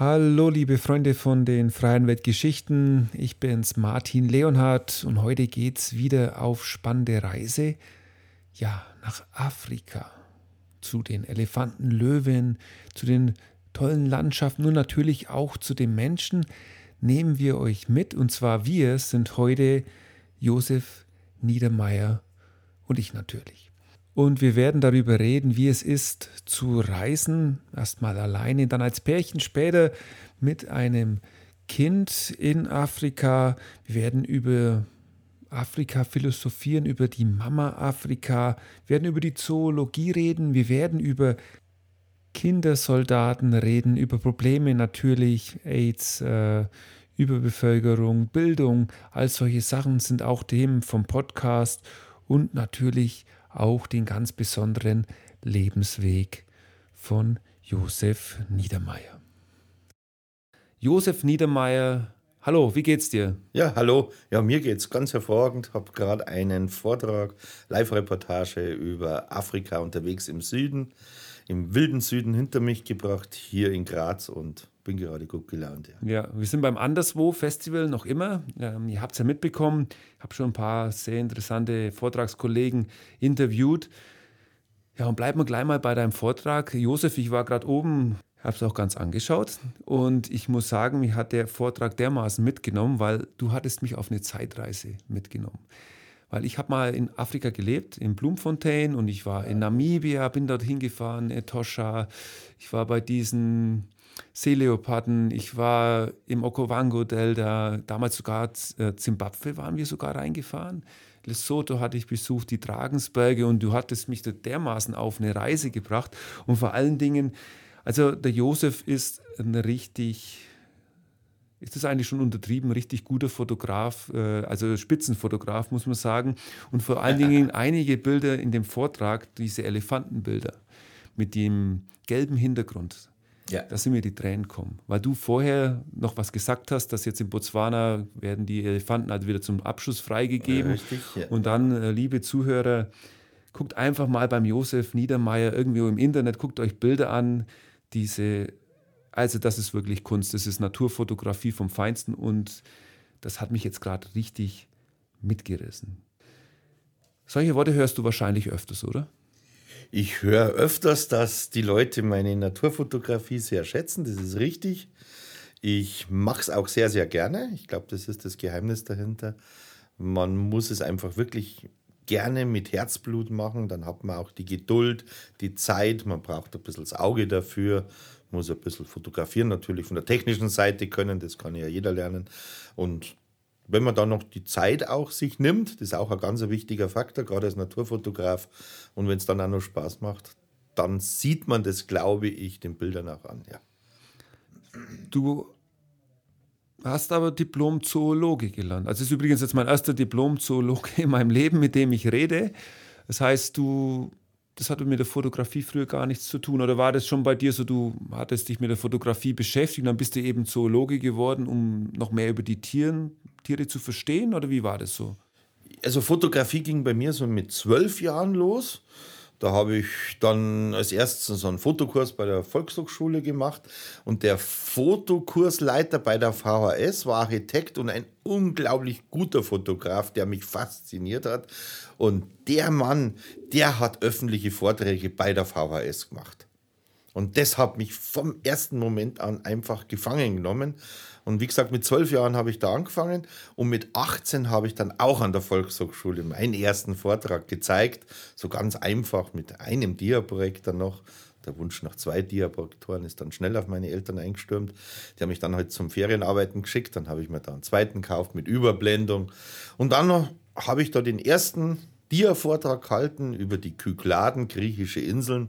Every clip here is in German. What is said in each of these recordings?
Hallo, liebe Freunde von den Freien Weltgeschichten. Ich bin's, Martin Leonhardt, und heute geht's wieder auf spannende Reise. Ja, nach Afrika. Zu den Elefanten, Löwen, zu den tollen Landschaften und natürlich auch zu den Menschen nehmen wir euch mit. Und zwar wir sind heute Josef Niedermeyer und ich natürlich. Und wir werden darüber reden, wie es ist zu reisen, erstmal alleine, dann als Pärchen, später mit einem Kind in Afrika. Wir werden über Afrika philosophieren, über die Mama Afrika, wir werden über die Zoologie reden, wir werden über Kindersoldaten reden, über Probleme natürlich, AIDS, äh, Überbevölkerung, Bildung, all solche Sachen sind auch Themen vom Podcast. Und natürlich auch den ganz besonderen Lebensweg von Josef Niedermeyer. Josef Niedermeyer, hallo, wie geht's dir? Ja, hallo. Ja, mir geht's ganz hervorragend. Habe gerade einen Vortrag, Live-Reportage über Afrika unterwegs im Süden, im wilden Süden hinter mich gebracht, hier in Graz und bin gerade gut gelaunt. Ja. ja, wir sind beim Anderswo Festival noch immer. Ähm, ihr habt es ja mitbekommen. Ich habe schon ein paar sehr interessante Vortragskollegen interviewt. Ja, und bleiben wir gleich mal bei deinem Vortrag. Josef, ich war gerade oben, habe es auch ganz angeschaut. Und ich muss sagen, mich hat der Vortrag dermaßen mitgenommen, weil du hattest mich auf eine Zeitreise mitgenommen. Weil ich habe mal in Afrika gelebt, in Bloemfontein und ich war in Namibia, bin dorthin gefahren, Etosha. Ich war bei diesen Seeleoparden, ich war im Okavango-Delta, damals sogar äh, Zimbabwe waren wir sogar reingefahren. Lesotho hatte ich besucht, die Dragensberge und du hattest mich da dermaßen auf eine Reise gebracht. Und vor allen Dingen, also der Josef ist ein richtig, ist das eigentlich schon untertrieben, richtig guter Fotograf, äh, also Spitzenfotograf, muss man sagen. Und vor allen Dingen einige Bilder in dem Vortrag, diese Elefantenbilder mit dem gelben Hintergrund ja. da sind mir die Tränen kommen. Weil du vorher noch was gesagt hast, dass jetzt in Botswana werden die Elefanten halt wieder zum Abschuss freigegeben. Richtig, ja. Und dann, äh, liebe Zuhörer, guckt einfach mal beim Josef Niedermeyer irgendwo im Internet, guckt euch Bilder an. Diese, also das ist wirklich Kunst, das ist Naturfotografie vom Feinsten und das hat mich jetzt gerade richtig mitgerissen. Solche Worte hörst du wahrscheinlich öfters, oder? Ich höre öfters, dass die Leute meine Naturfotografie sehr schätzen. Das ist richtig. Ich mache es auch sehr, sehr gerne. Ich glaube, das ist das Geheimnis dahinter. Man muss es einfach wirklich gerne mit Herzblut machen. Dann hat man auch die Geduld, die Zeit. Man braucht ein bisschen das Auge dafür. Muss ein bisschen fotografieren, natürlich von der technischen Seite können. Das kann ja jeder lernen. Und wenn man dann noch die Zeit auch sich nimmt, das ist auch ein ganz wichtiger Faktor, gerade als Naturfotograf, und wenn es dann auch noch Spaß macht, dann sieht man das, glaube ich, den Bildern auch an. Ja. Du hast aber Diplom-Zoologe gelernt. Also das ist übrigens jetzt mein erster Diplom-Zoologe in meinem Leben, mit dem ich rede. Das heißt, du das hatte mit der Fotografie früher gar nichts zu tun. Oder war das schon bei dir so, du hattest dich mit der Fotografie beschäftigt, dann bist du eben Zoologe geworden, um noch mehr über die Tieren, Tiere zu verstehen? Oder wie war das so? Also Fotografie ging bei mir so mit zwölf Jahren los. Da habe ich dann als erstes so einen Fotokurs bei der Volkshochschule gemacht und der Fotokursleiter bei der VHS war Architekt und ein unglaublich guter Fotograf, der mich fasziniert hat. Und der Mann, der hat öffentliche Vorträge bei der VHS gemacht. Und das hat mich vom ersten Moment an einfach gefangen genommen. Und wie gesagt, mit zwölf Jahren habe ich da angefangen und mit 18 habe ich dann auch an der Volkshochschule meinen ersten Vortrag gezeigt. So ganz einfach mit einem Dia-Projektor noch. Der Wunsch nach zwei Dia-Projektoren ist dann schnell auf meine Eltern eingestürmt. Die haben mich dann halt zum Ferienarbeiten geschickt. Dann habe ich mir da einen zweiten gekauft mit Überblendung. Und dann habe ich da den ersten Dia-Vortrag gehalten über die Kykladen, griechische Inseln.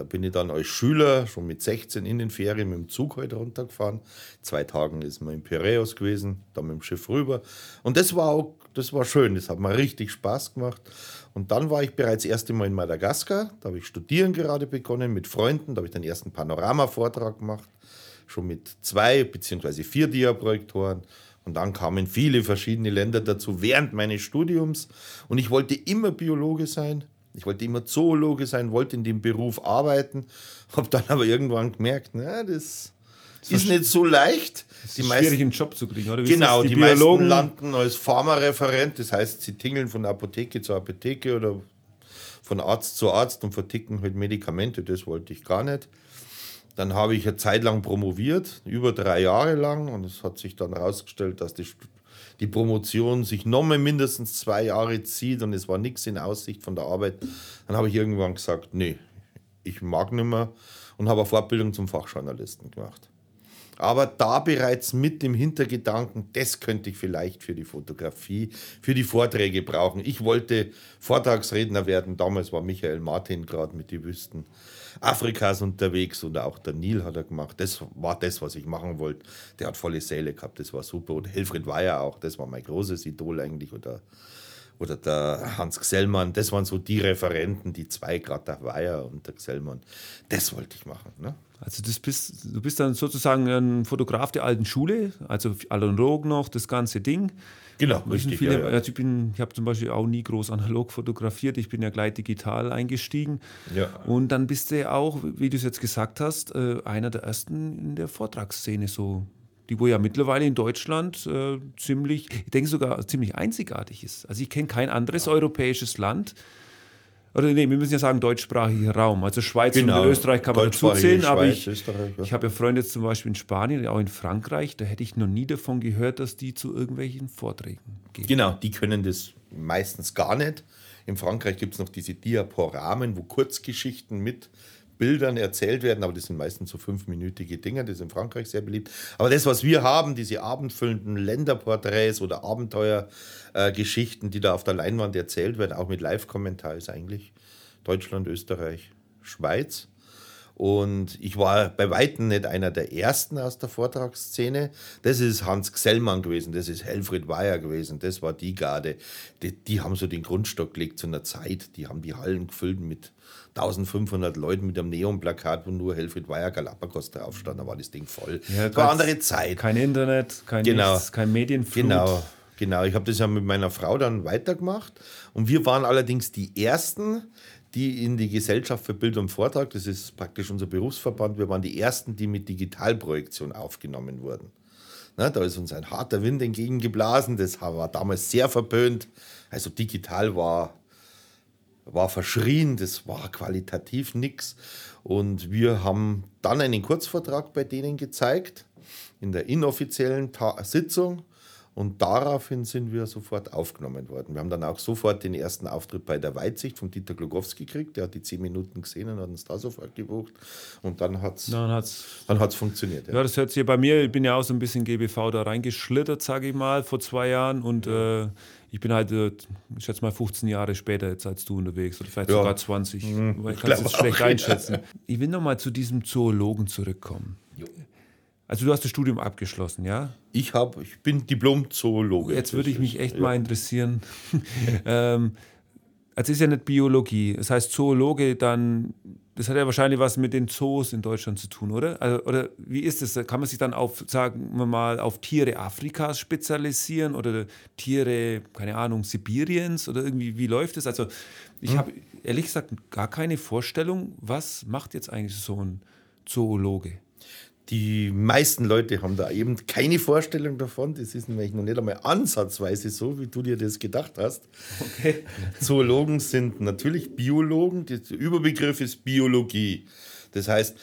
Da bin ich dann als Schüler schon mit 16 in den Ferien mit dem Zug heute halt runtergefahren. Zwei Tagen ist man in Piräus gewesen, dann mit dem Schiff rüber. Und das war auch, das war schön, das hat mir richtig Spaß gemacht. Und dann war ich bereits das erste Mal in Madagaskar. Da habe ich studieren gerade begonnen mit Freunden. Da habe ich den ersten Panorama-Vortrag gemacht. Schon mit zwei beziehungsweise vier Dia-Projektoren. Und dann kamen viele verschiedene Länder dazu während meines Studiums. Und ich wollte immer Biologe sein. Ich wollte immer Zoologe sein, wollte in dem Beruf arbeiten, habe dann aber irgendwann gemerkt, na, das ist nicht so leicht. Es ist schwierig, einen Job zu kriegen, oder? Wie genau, die, die meisten landen als Pharmareferent, das heißt, sie tingeln von Apotheke zu Apotheke oder von Arzt zu Arzt und verticken halt Medikamente, das wollte ich gar nicht. Dann habe ich eine Zeit lang promoviert, über drei Jahre lang, und es hat sich dann herausgestellt, dass die, die Promotion sich nochmal mindestens zwei Jahre zieht und es war nichts in Aussicht von der Arbeit. Dann habe ich irgendwann gesagt, nee, ich mag nicht mehr und habe eine Fortbildung zum Fachjournalisten gemacht. Aber da bereits mit dem Hintergedanken, das könnte ich vielleicht für die Fotografie, für die Vorträge brauchen. Ich wollte Vortragsredner werden. Damals war Michael Martin gerade mit die Wüsten Afrikas unterwegs oder auch der Nil hat er gemacht. Das war das, was ich machen wollte. Der hat volle Säle gehabt, das war super. Und Helfried Weyer auch, das war mein großes Idol eigentlich. Oder oder der Hans Gsellmann, das waren so die Referenten, die zwei, gerade der Weyer und der Gsellmann. Das wollte ich machen. Ne? Also das bist, du bist dann sozusagen ein Fotograf der alten Schule, also analog noch, das ganze Ding. Genau, richtig. Viele, ja, ja. Also ich, ich habe zum Beispiel auch nie groß analog fotografiert, ich bin ja gleich digital eingestiegen. Ja. Und dann bist du auch, wie du es jetzt gesagt hast, äh, einer der ersten in der Vortragsszene so die wo ja mittlerweile in Deutschland äh, ziemlich, ich denke sogar ziemlich einzigartig ist. Also ich kenne kein anderes ja. europäisches Land, oder nee, wir müssen ja sagen deutschsprachiger Raum. Also Schweiz genau. und Österreich kann man dazu zählen, aber ich, ja. ich habe ja Freunde zum Beispiel in Spanien, auch in Frankreich, da hätte ich noch nie davon gehört, dass die zu irgendwelchen Vorträgen gehen. Genau, die können das meistens gar nicht. In Frankreich gibt es noch diese Diaporamen, wo Kurzgeschichten mit Bildern erzählt werden, aber das sind meistens so fünfminütige Dinge, das ist in Frankreich sehr beliebt. Aber das, was wir haben, diese abendfüllenden Länderporträts oder Abenteuergeschichten, äh, die da auf der Leinwand erzählt werden, auch mit Live-Kommentar, ist eigentlich Deutschland, Österreich, Schweiz. Und ich war bei Weitem nicht einer der ersten aus der Vortragsszene. Das ist Hans Gsellmann gewesen, das ist Helfried Weyer gewesen, das war die Garde. Die, die haben so den Grundstock gelegt zu einer Zeit. Die haben die Hallen gefüllt mit 1500 Leuten mit einem Neonplakat, wo nur Helfried Weyer Galapagos drauf stand. Da war das Ding voll. Ja, das war andere Zeit. Kein Internet, kein, genau. nichts, kein Medienflut. Genau. Genau, ich habe das ja mit meiner Frau dann weitergemacht. Und wir waren allerdings die Ersten, die in die Gesellschaft für Bild und Vortrag, das ist praktisch unser Berufsverband, wir waren die Ersten, die mit Digitalprojektion aufgenommen wurden. Na, da ist uns ein harter Wind entgegengeblasen, das war damals sehr verböhnt. Also digital war, war verschrien, das war qualitativ nichts. Und wir haben dann einen Kurzvortrag bei denen gezeigt, in der inoffiziellen Ta Sitzung. Und daraufhin sind wir sofort aufgenommen worden. Wir haben dann auch sofort den ersten Auftritt bei der Weitsicht von Dieter Glogowski gekriegt. Der hat die zehn Minuten gesehen und hat uns da sofort gebucht. Und dann hat es dann hat's, dann hat's funktioniert. Ja. ja. das hört sich bei mir, ich bin ja auch so ein bisschen GBV da reingeschlittert, sage ich mal, vor zwei Jahren. Und äh, ich bin halt, äh, ich schätze mal 15 Jahre später jetzt als du unterwegs oder vielleicht ja. sogar 20. Mhm. Ich kann es schlecht einschätzen. Ich will nochmal zu diesem Zoologen zurückkommen. Jo. Also du hast das Studium abgeschlossen, ja? Ich habe, ich bin Diplom-Zoologe. Jetzt würde ich mich echt ja. mal interessieren. ähm, also ist ja nicht Biologie. Das heißt Zoologe, dann, das hat ja wahrscheinlich was mit den Zoos in Deutschland zu tun, oder? Also, oder wie ist das? Kann man sich dann auf, sagen wir mal, auf Tiere Afrikas spezialisieren oder Tiere, keine Ahnung, Sibiriens oder irgendwie, wie läuft das? Also ich hm. habe ehrlich gesagt gar keine Vorstellung, was macht jetzt eigentlich so ein Zoologe? Die meisten Leute haben da eben keine Vorstellung davon. Das ist nämlich noch nicht einmal ansatzweise so, wie du dir das gedacht hast. Okay. Zoologen sind natürlich Biologen. Der Überbegriff ist Biologie. Das heißt,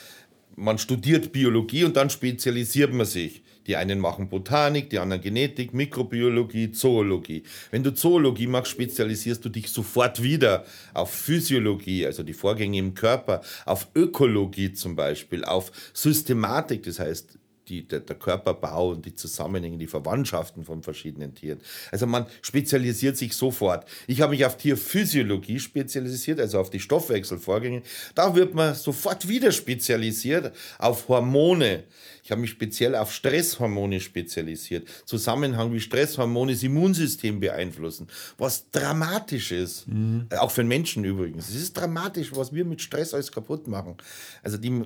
man studiert Biologie und dann spezialisiert man sich. Die einen machen Botanik, die anderen Genetik, Mikrobiologie, Zoologie. Wenn du Zoologie machst, spezialisierst du dich sofort wieder auf Physiologie, also die Vorgänge im Körper, auf Ökologie zum Beispiel, auf Systematik, das heißt die, der, der, Körperbau und die Zusammenhänge, die Verwandtschaften von verschiedenen Tieren. Also man spezialisiert sich sofort. Ich habe mich auf Tierphysiologie spezialisiert, also auf die Stoffwechselvorgänge. Da wird man sofort wieder spezialisiert auf Hormone. Ich habe mich speziell auf Stresshormone spezialisiert. Zusammenhang, wie Stresshormone das Immunsystem beeinflussen. Was dramatisch ist. Mhm. Auch für den Menschen übrigens. Es ist dramatisch, was wir mit Stress alles kaputt machen. Also die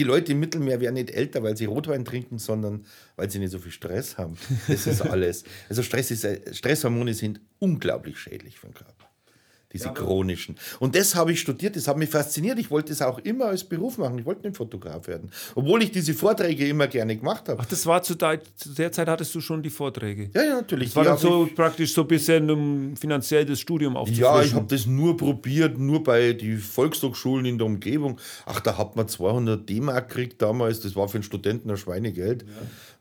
die Leute im Mittelmeer werden nicht älter, weil sie Rotwein trinken, sondern weil sie nicht so viel Stress haben. Das ist alles. Also Stress ist, Stresshormone sind unglaublich schädlich für den Körper. Diese ja, chronischen. Und das habe ich studiert, das hat mich fasziniert. Ich wollte es auch immer als Beruf machen. Ich wollte nicht Fotograf werden. Obwohl ich diese Vorträge immer gerne gemacht habe. Ach, das war zu der, zu der Zeit hattest du schon die Vorträge? Ja, ja, natürlich. Das war dann so praktisch so ein bisschen, um finanziell das Studium aufzufrischen. Ja, ich habe das nur probiert, nur bei den Volkshochschulen in der Umgebung. Ach, da hat man 200 D-Mark gekriegt damals. Das war für einen Studenten ein Schweinegeld. Ja.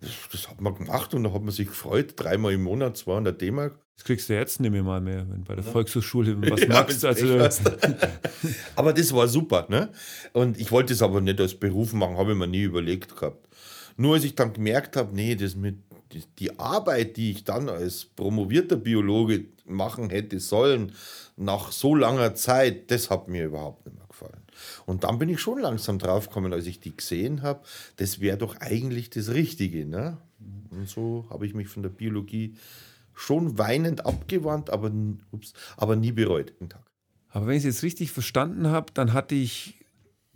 Das, das, hat man gemacht und da hat man sich gefreut. Dreimal im Monat 200 D-Mark. Das kriegst du jetzt nicht mehr mal mehr, wenn bei der Volkshochschule was ja, machst. Also aber das war super, ne? Und ich wollte es aber nicht als Beruf machen, habe ich mir nie überlegt gehabt. Nur als ich dann gemerkt habe, nee, das mit die Arbeit, die ich dann als promovierter Biologe machen hätte sollen, nach so langer Zeit, das hat mir überhaupt nicht mehr gefallen. Und dann bin ich schon langsam draufgekommen, als ich die gesehen habe, das wäre doch eigentlich das Richtige. Ne? Und so habe ich mich von der Biologie schon weinend abgewandt, aber, ups, aber nie bereut den Tag. Aber wenn ich es jetzt richtig verstanden habe, dann hatte ich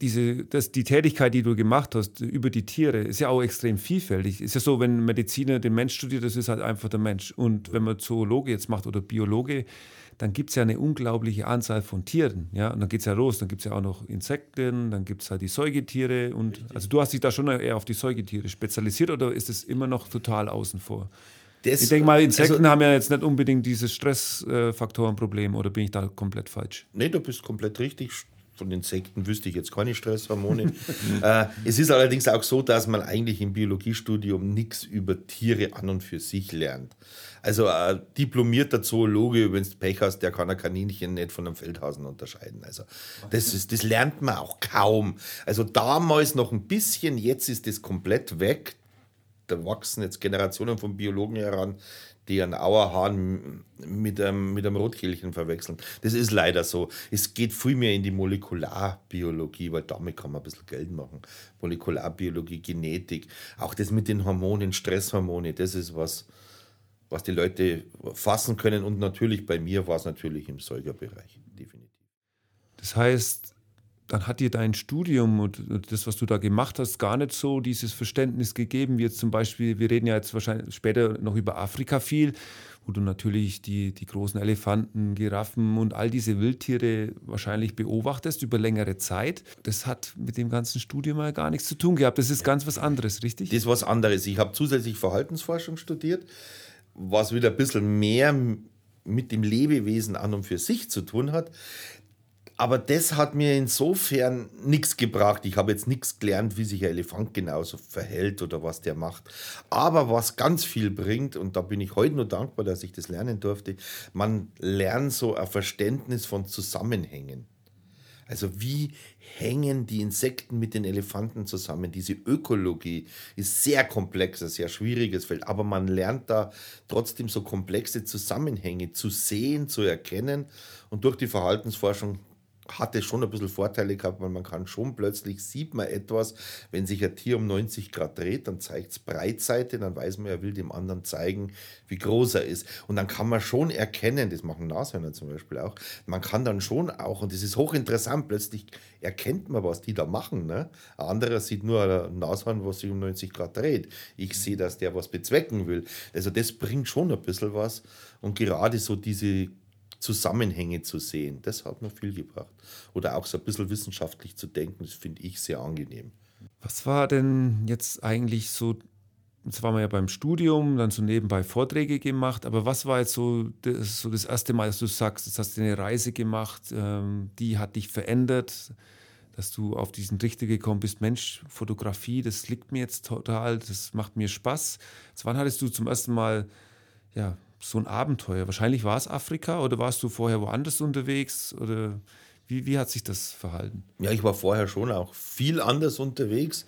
diese, das, die Tätigkeit, die du gemacht hast über die Tiere, ist ja auch extrem vielfältig. Ist ja so, wenn ein Mediziner den Mensch studiert, das ist halt einfach der Mensch. Und wenn man Zoologe jetzt macht oder Biologe, dann gibt es ja eine unglaubliche Anzahl von Tieren. Ja? Und dann geht es ja los, dann gibt es ja auch noch Insekten, dann gibt es halt die Säugetiere. Und, also du hast dich da schon eher auf die Säugetiere spezialisiert oder ist es immer noch total außen vor? Das, ich denke mal, Insekten also, haben ja jetzt nicht unbedingt dieses Stressfaktorenproblem oder bin ich da komplett falsch? Nee, du bist komplett richtig. Von Insekten wüsste ich jetzt keine Stresshormone. äh, es ist allerdings auch so, dass man eigentlich im Biologiestudium nichts über Tiere an und für sich lernt. Also ein diplomierter Zoologe, wenn du Pech hast, der kann ein Kaninchen nicht von einem Feldhasen unterscheiden. Also das, ist, das lernt man auch kaum. Also damals noch ein bisschen, jetzt ist das komplett weg da wachsen jetzt Generationen von Biologen heran, die einen Auerhahn mit einem, mit einem Rotkehlchen verwechseln. Das ist leider so. Es geht viel mehr in die Molekularbiologie, weil damit kann man ein bisschen Geld machen. Molekularbiologie, Genetik, auch das mit den Hormonen, Stresshormone, das ist was, was die Leute fassen können. Und natürlich bei mir war es natürlich im Säugerbereich, definitiv. Das heißt, dann hat dir dein Studium und das, was du da gemacht hast, gar nicht so dieses Verständnis gegeben, wie jetzt zum Beispiel, wir reden ja jetzt wahrscheinlich später noch über Afrika viel, wo du natürlich die, die großen Elefanten, Giraffen und all diese Wildtiere wahrscheinlich beobachtest über längere Zeit. Das hat mit dem ganzen Studium mal gar nichts zu tun gehabt. Das ist ganz was anderes, richtig? Das ist was anderes. Ich habe zusätzlich Verhaltensforschung studiert, was wieder ein bisschen mehr mit dem Lebewesen an und für sich zu tun hat aber das hat mir insofern nichts gebracht. Ich habe jetzt nichts gelernt, wie sich ein Elefant genauso verhält oder was der macht. Aber was ganz viel bringt, und da bin ich heute nur dankbar, dass ich das lernen durfte, man lernt so ein Verständnis von Zusammenhängen. Also wie hängen die Insekten mit den Elefanten zusammen? Diese Ökologie ist sehr komplex, ein sehr schwieriges Feld, aber man lernt da trotzdem so komplexe Zusammenhänge zu sehen, zu erkennen und durch die Verhaltensforschung hatte schon ein bisschen Vorteile gehabt, weil man kann schon plötzlich sieht man etwas, wenn sich ein Tier um 90 Grad dreht, dann zeigt es Breitseite, dann weiß man, er will dem anderen zeigen, wie groß er ist. Und dann kann man schon erkennen, das machen Nashörner zum Beispiel auch, man kann dann schon auch, und das ist hochinteressant, plötzlich erkennt man, was die da machen. Ne? Ein anderer sieht nur ein Nashorn, was sich um 90 Grad dreht. Ich sehe, dass der was bezwecken will. Also das bringt schon ein bisschen was. Und gerade so diese Zusammenhänge zu sehen. Das hat mir viel gebracht. Oder auch so ein bisschen wissenschaftlich zu denken, das finde ich sehr angenehm. Was war denn jetzt eigentlich so, jetzt waren wir ja beim Studium, dann so nebenbei Vorträge gemacht, aber was war jetzt so das, so das erste Mal, dass du sagst, jetzt hast du eine Reise gemacht, ähm, die hat dich verändert, dass du auf diesen Trichter gekommen bist, Mensch, Fotografie, das liegt mir jetzt total, das macht mir Spaß. Jetzt wann hattest du zum ersten Mal ja, so ein Abenteuer? Wahrscheinlich war es Afrika oder warst du vorher woanders unterwegs? Oder wie, wie hat sich das verhalten? Ja, ich war vorher schon auch viel anders unterwegs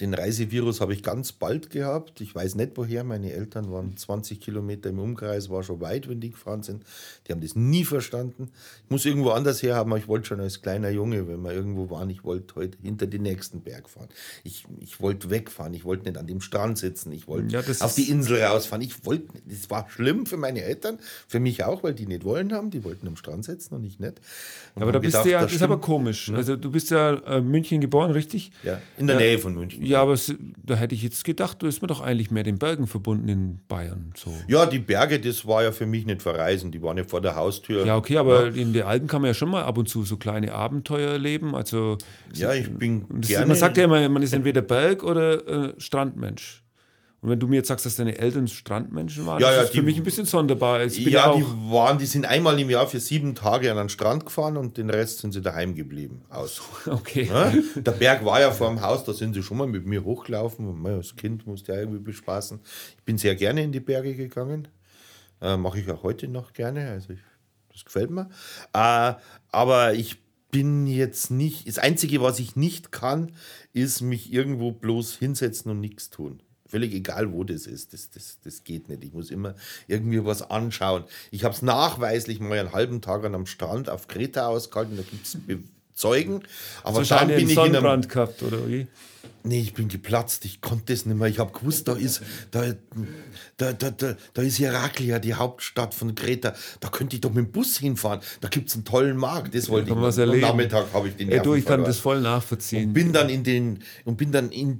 den Reisevirus habe ich ganz bald gehabt. Ich weiß nicht woher. Meine Eltern waren 20 Kilometer im Umkreis, war schon weit, wenn die gefahren sind. Die haben das nie verstanden. Ich muss irgendwo anders her haben, aber ich wollte schon als kleiner Junge, wenn wir irgendwo waren, ich wollte heute hinter den nächsten Berg fahren. Ich, ich wollte wegfahren. Ich wollte nicht an dem Strand sitzen. Ich wollte ja, auf die Insel rausfahren. Ich wollte, das war schlimm für meine Eltern, für mich auch, weil die nicht wollen haben. Die wollten am Strand sitzen und ich nicht. Und aber da bist gedacht, du ja, das ist aber komisch. Ne? Also du bist ja äh, München geboren, richtig? Ja, in der ja. Nähe von München. Ja, aber es, da hätte ich jetzt gedacht, du ist mir doch eigentlich mehr den Bergen verbunden in Bayern. So. Ja, die Berge, das war ja für mich nicht verreisen, die waren ja vor der Haustür. Ja, okay, aber in den Alpen kann man ja schon mal ab und zu so kleine Abenteuer erleben. Also, Ja, ich bin gerne. man sagt ja immer, man ist entweder Berg- oder äh, Strandmensch. Und wenn du mir jetzt sagst, dass deine Eltern Strandmenschen waren, Ja, das ja, ist für die- mich ein bisschen sonderbar. Ja, die waren, die sind einmal im Jahr für sieben Tage an den Strand gefahren und den Rest sind sie daheim geblieben. Aus. okay. Ja? Der Berg war ja vor dem Haus, da sind sie schon mal mit mir hochgelaufen. Und als Kind musste ja irgendwie bespaßen. Ich bin sehr gerne in die Berge gegangen. Äh, Mache ich auch heute noch gerne. Also ich, das gefällt mir. Äh, aber ich bin jetzt nicht. Das Einzige, was ich nicht kann, ist mich irgendwo bloß hinsetzen und nichts tun. Völlig egal, wo das ist. Das, das, das geht nicht. Ich muss immer irgendwie was anschauen. Ich habe es nachweislich mal einen halben Tag an einem Strand auf Kreta ausgehalten. Da gibt es Zeugen. Aber dann Wahrscheinlich bin ich in einem, Sonnenbrand gehabt, oder wie? Nee, ich bin geplatzt. Ich konnte das nicht mehr. Ich habe gewusst, da ist, da, da, da, da, da ist Heraklia, die Hauptstadt von Kreta. Da könnte ich doch mit dem Bus hinfahren. Da gibt es einen tollen Markt. Das wollte ich. Man was machen. Am. Nachmittag habe ich den Ey, du, ich kann das voll nachvollziehen. bin dann in den und bin dann in,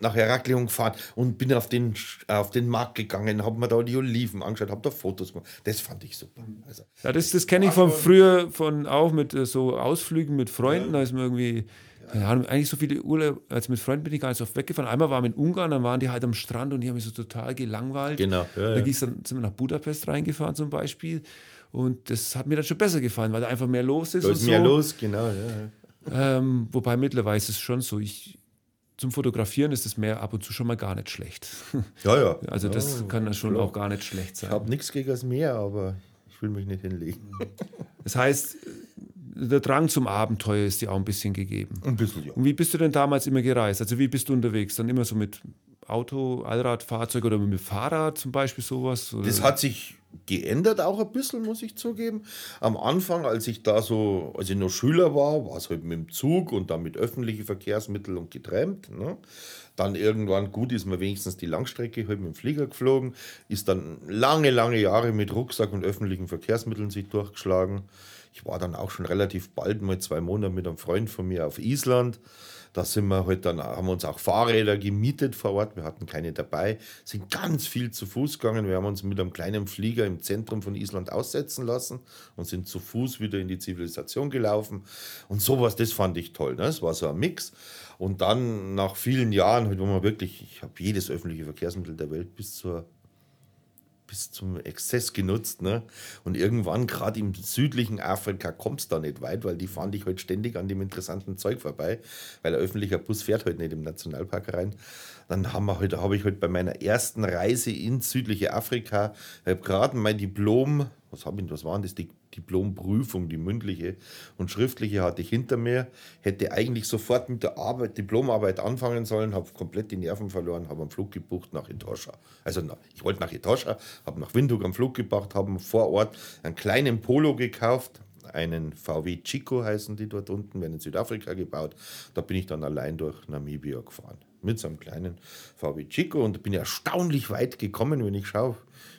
nach Heraklion gefahren und bin auf den auf den Markt gegangen, habe mir da die Oliven angeschaut, habe da Fotos gemacht. Das fand ich super. Also, Ja, das, das kenne ich von früher, von auch mit äh, so Ausflügen mit Freunden. Da ist mir irgendwie, keine Ahnung, eigentlich so viele Urlaub, als mit Freunden bin ich gar nicht so oft weggefahren. Einmal waren wir in Ungarn, dann waren die halt am Strand und die haben mich so total gelangweilt. Genau, ja, da ja. dann, sind wir nach Budapest reingefahren zum Beispiel. Und das hat mir dann schon besser gefallen, weil da einfach mehr los ist. da und ist so. mehr los, genau. Ja. Ähm, wobei mittlerweile ist es schon so, ich, zum Fotografieren ist das Meer ab und zu schon mal gar nicht schlecht. ja, ja. Also das kann dann schon auch gar nicht schlecht Ich sein. habe nichts gegen das Meer, aber ich will mich nicht hinlegen. Das heißt, der Drang zum Abenteuer ist dir auch ein bisschen gegeben. Ein bisschen, ja. Und wie bist du denn damals immer gereist? Also wie bist du unterwegs? Dann immer so mit Auto, Allrad, Fahrzeug oder mit Fahrrad zum Beispiel sowas? Oder? Das hat sich geändert auch ein bisschen, muss ich zugeben. Am Anfang, als ich da so, als ich noch Schüler war, war es halt mit dem Zug und dann mit öffentlichen Verkehrsmitteln und getrennt. Ne? Dann irgendwann, gut, ist man wenigstens die Langstrecke halt mit dem Flieger geflogen, ist dann lange, lange Jahre mit Rucksack und öffentlichen Verkehrsmitteln sich durchgeschlagen. Ich war dann auch schon relativ bald mal zwei Monate mit einem Freund von mir auf Island. Da sind wir halt dann, haben uns auch Fahrräder gemietet vor Ort. Wir hatten keine dabei, sind ganz viel zu Fuß gegangen. Wir haben uns mit einem kleinen Flieger im Zentrum von Island aussetzen lassen und sind zu Fuß wieder in die Zivilisation gelaufen. Und sowas, das fand ich toll. Ne? Es war so ein Mix. Und dann nach vielen Jahren, halt, wo man wirklich, ich habe jedes öffentliche Verkehrsmittel der Welt bis zur bis zum Exzess genutzt. Ne? Und irgendwann, gerade im südlichen Afrika, kommst du da nicht weit, weil die fahren dich halt ständig an dem interessanten Zeug vorbei, weil ein öffentlicher Bus fährt halt nicht im Nationalpark rein. Dann haben wir halt, habe ich halt bei meiner ersten Reise ins südliche Afrika, habe gerade mein Diplom, was, hab ich, was waren das, die Diplomprüfung, die mündliche und schriftliche hatte ich hinter mir, hätte eigentlich sofort mit der Arbeit, Diplomarbeit anfangen sollen, habe komplett die Nerven verloren, habe einen Flug gebucht nach Etosha. Also ich wollte nach Etosha, habe nach Windhoek am Flug gebracht, habe vor Ort einen kleinen Polo gekauft, einen VW Chico heißen die dort unten, werden in Südafrika gebaut. Da bin ich dann allein durch Namibia gefahren. Mit so einem kleinen VW Chico und bin erstaunlich weit gekommen, wenn ich schaue,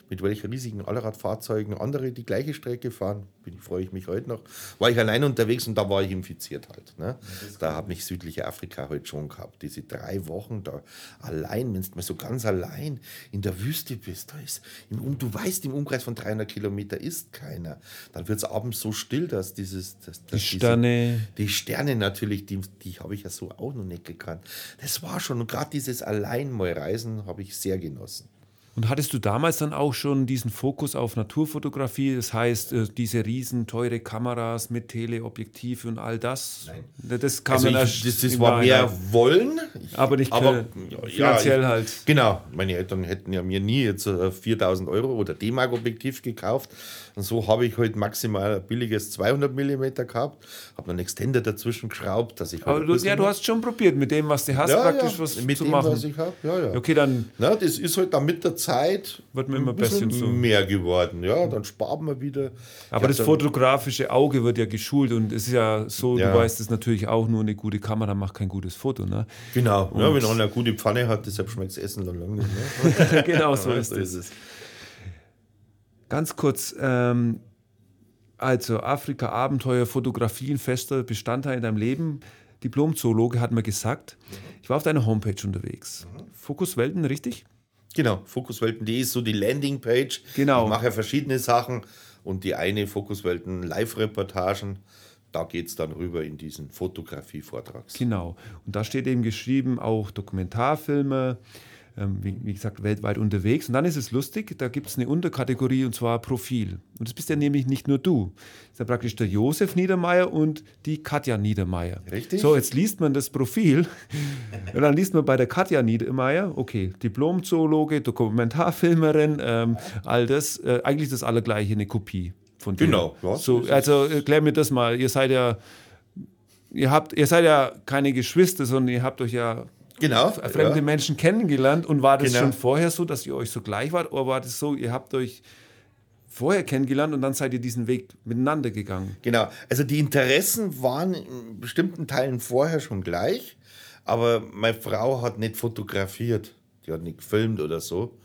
mit welchen riesigen Allradfahrzeugen andere die gleiche Strecke fahren. Bin, freue ich mich heute noch. War ich allein unterwegs und da war ich infiziert halt. Ne? Da hat mich südliche Afrika halt schon gehabt. Diese drei Wochen da allein, wenn du mal so ganz allein in der Wüste bist, da ist, im, du weißt, im Umkreis von 300 Kilometer ist keiner. Dann wird es abends so still, dass dieses... Dass, die dass diese- Sterne. die Sterne natürlich, die, die habe ich ja so auch noch nicht gekannt. Das war schon, und gerade dieses Allein mal Reisen habe ich sehr genossen. Und hattest du damals dann auch schon diesen Fokus auf Naturfotografie? Das heißt, äh, diese riesen teure Kameras mit Teleobjektive und all das? Nein. Das kam Also dann ich, das, das war mehr. Wollen. Ich, Aber nicht aber, äh, finanziell halt. Genau. Meine Eltern hätten ja mir nie jetzt äh, 4000 Euro oder D-Mark-Objektiv gekauft. Und so habe ich halt maximal ein billiges 200 mm gehabt. Habe einen Extender dazwischen geschraubt, dass ich halt Aber du, ja, du hast schon probiert, mit dem, was du hast, ja, praktisch ja, was mit zu dem, machen. was ich habe. Ja, ja. Okay, dann Na, das ist halt dann mit der Zeit Wird mir immer ein bisschen so. mehr geworden. Ja, dann sparen wir wieder. Aber das fotografische Auge wird ja geschult und es ist ja so, du weißt es natürlich auch, nur eine gute Kamera macht kein gutes Foto. Ne? Genau, ja, wenn einer eine gute Pfanne hat, deshalb schmeckt das Essen dann lange nicht. Ne? genau so ist es. Ganz kurz, ähm, also Afrika, Abenteuer, Fotografie, ein fester Bestandteil in deinem Leben. Diplom-Zoologe, hat mir gesagt. Ich war auf deiner Homepage unterwegs. Fokuswelten, richtig? Genau, Fokuswelten.de ist so die Landingpage. Genau. Ich mache ja verschiedene Sachen und die eine Fokuswelten Live-Reportagen, da geht es dann rüber in diesen Fotografie-Vortrag. Genau. Und da steht eben geschrieben auch Dokumentarfilme, wie, wie, gesagt, weltweit unterwegs. Und dann ist es lustig, da gibt es eine Unterkategorie und zwar Profil. Und das bist ja nämlich nicht nur du. Das ist ja praktisch der Josef Niedermeyer und die Katja Niedermeyer. Richtig. So, jetzt liest man das Profil und dann liest man bei der Katja Niedermeyer, okay, Diplom-Zoologe, Dokumentarfilmerin, ähm, all das, äh, eigentlich das Allergleiche, eine Kopie von dir. Genau, ja, so, also erklär mir das mal. Ihr seid ja, ihr habt, ihr seid ja keine Geschwister, sondern ihr habt euch ja genau, fremde ja. Menschen kennengelernt. Und war das Genau. schon vorher so, dass ihr euch so gleich wart? Oder war das so, ihr habt euch vorher kennengelernt und dann seid ihr diesen Weg miteinander gegangen? Genau, also die Interessen waren in bestimmten Teilen vorher schon gleich, aber meine Frau hat nicht fotografiert, die hat nicht gefilmt oder so.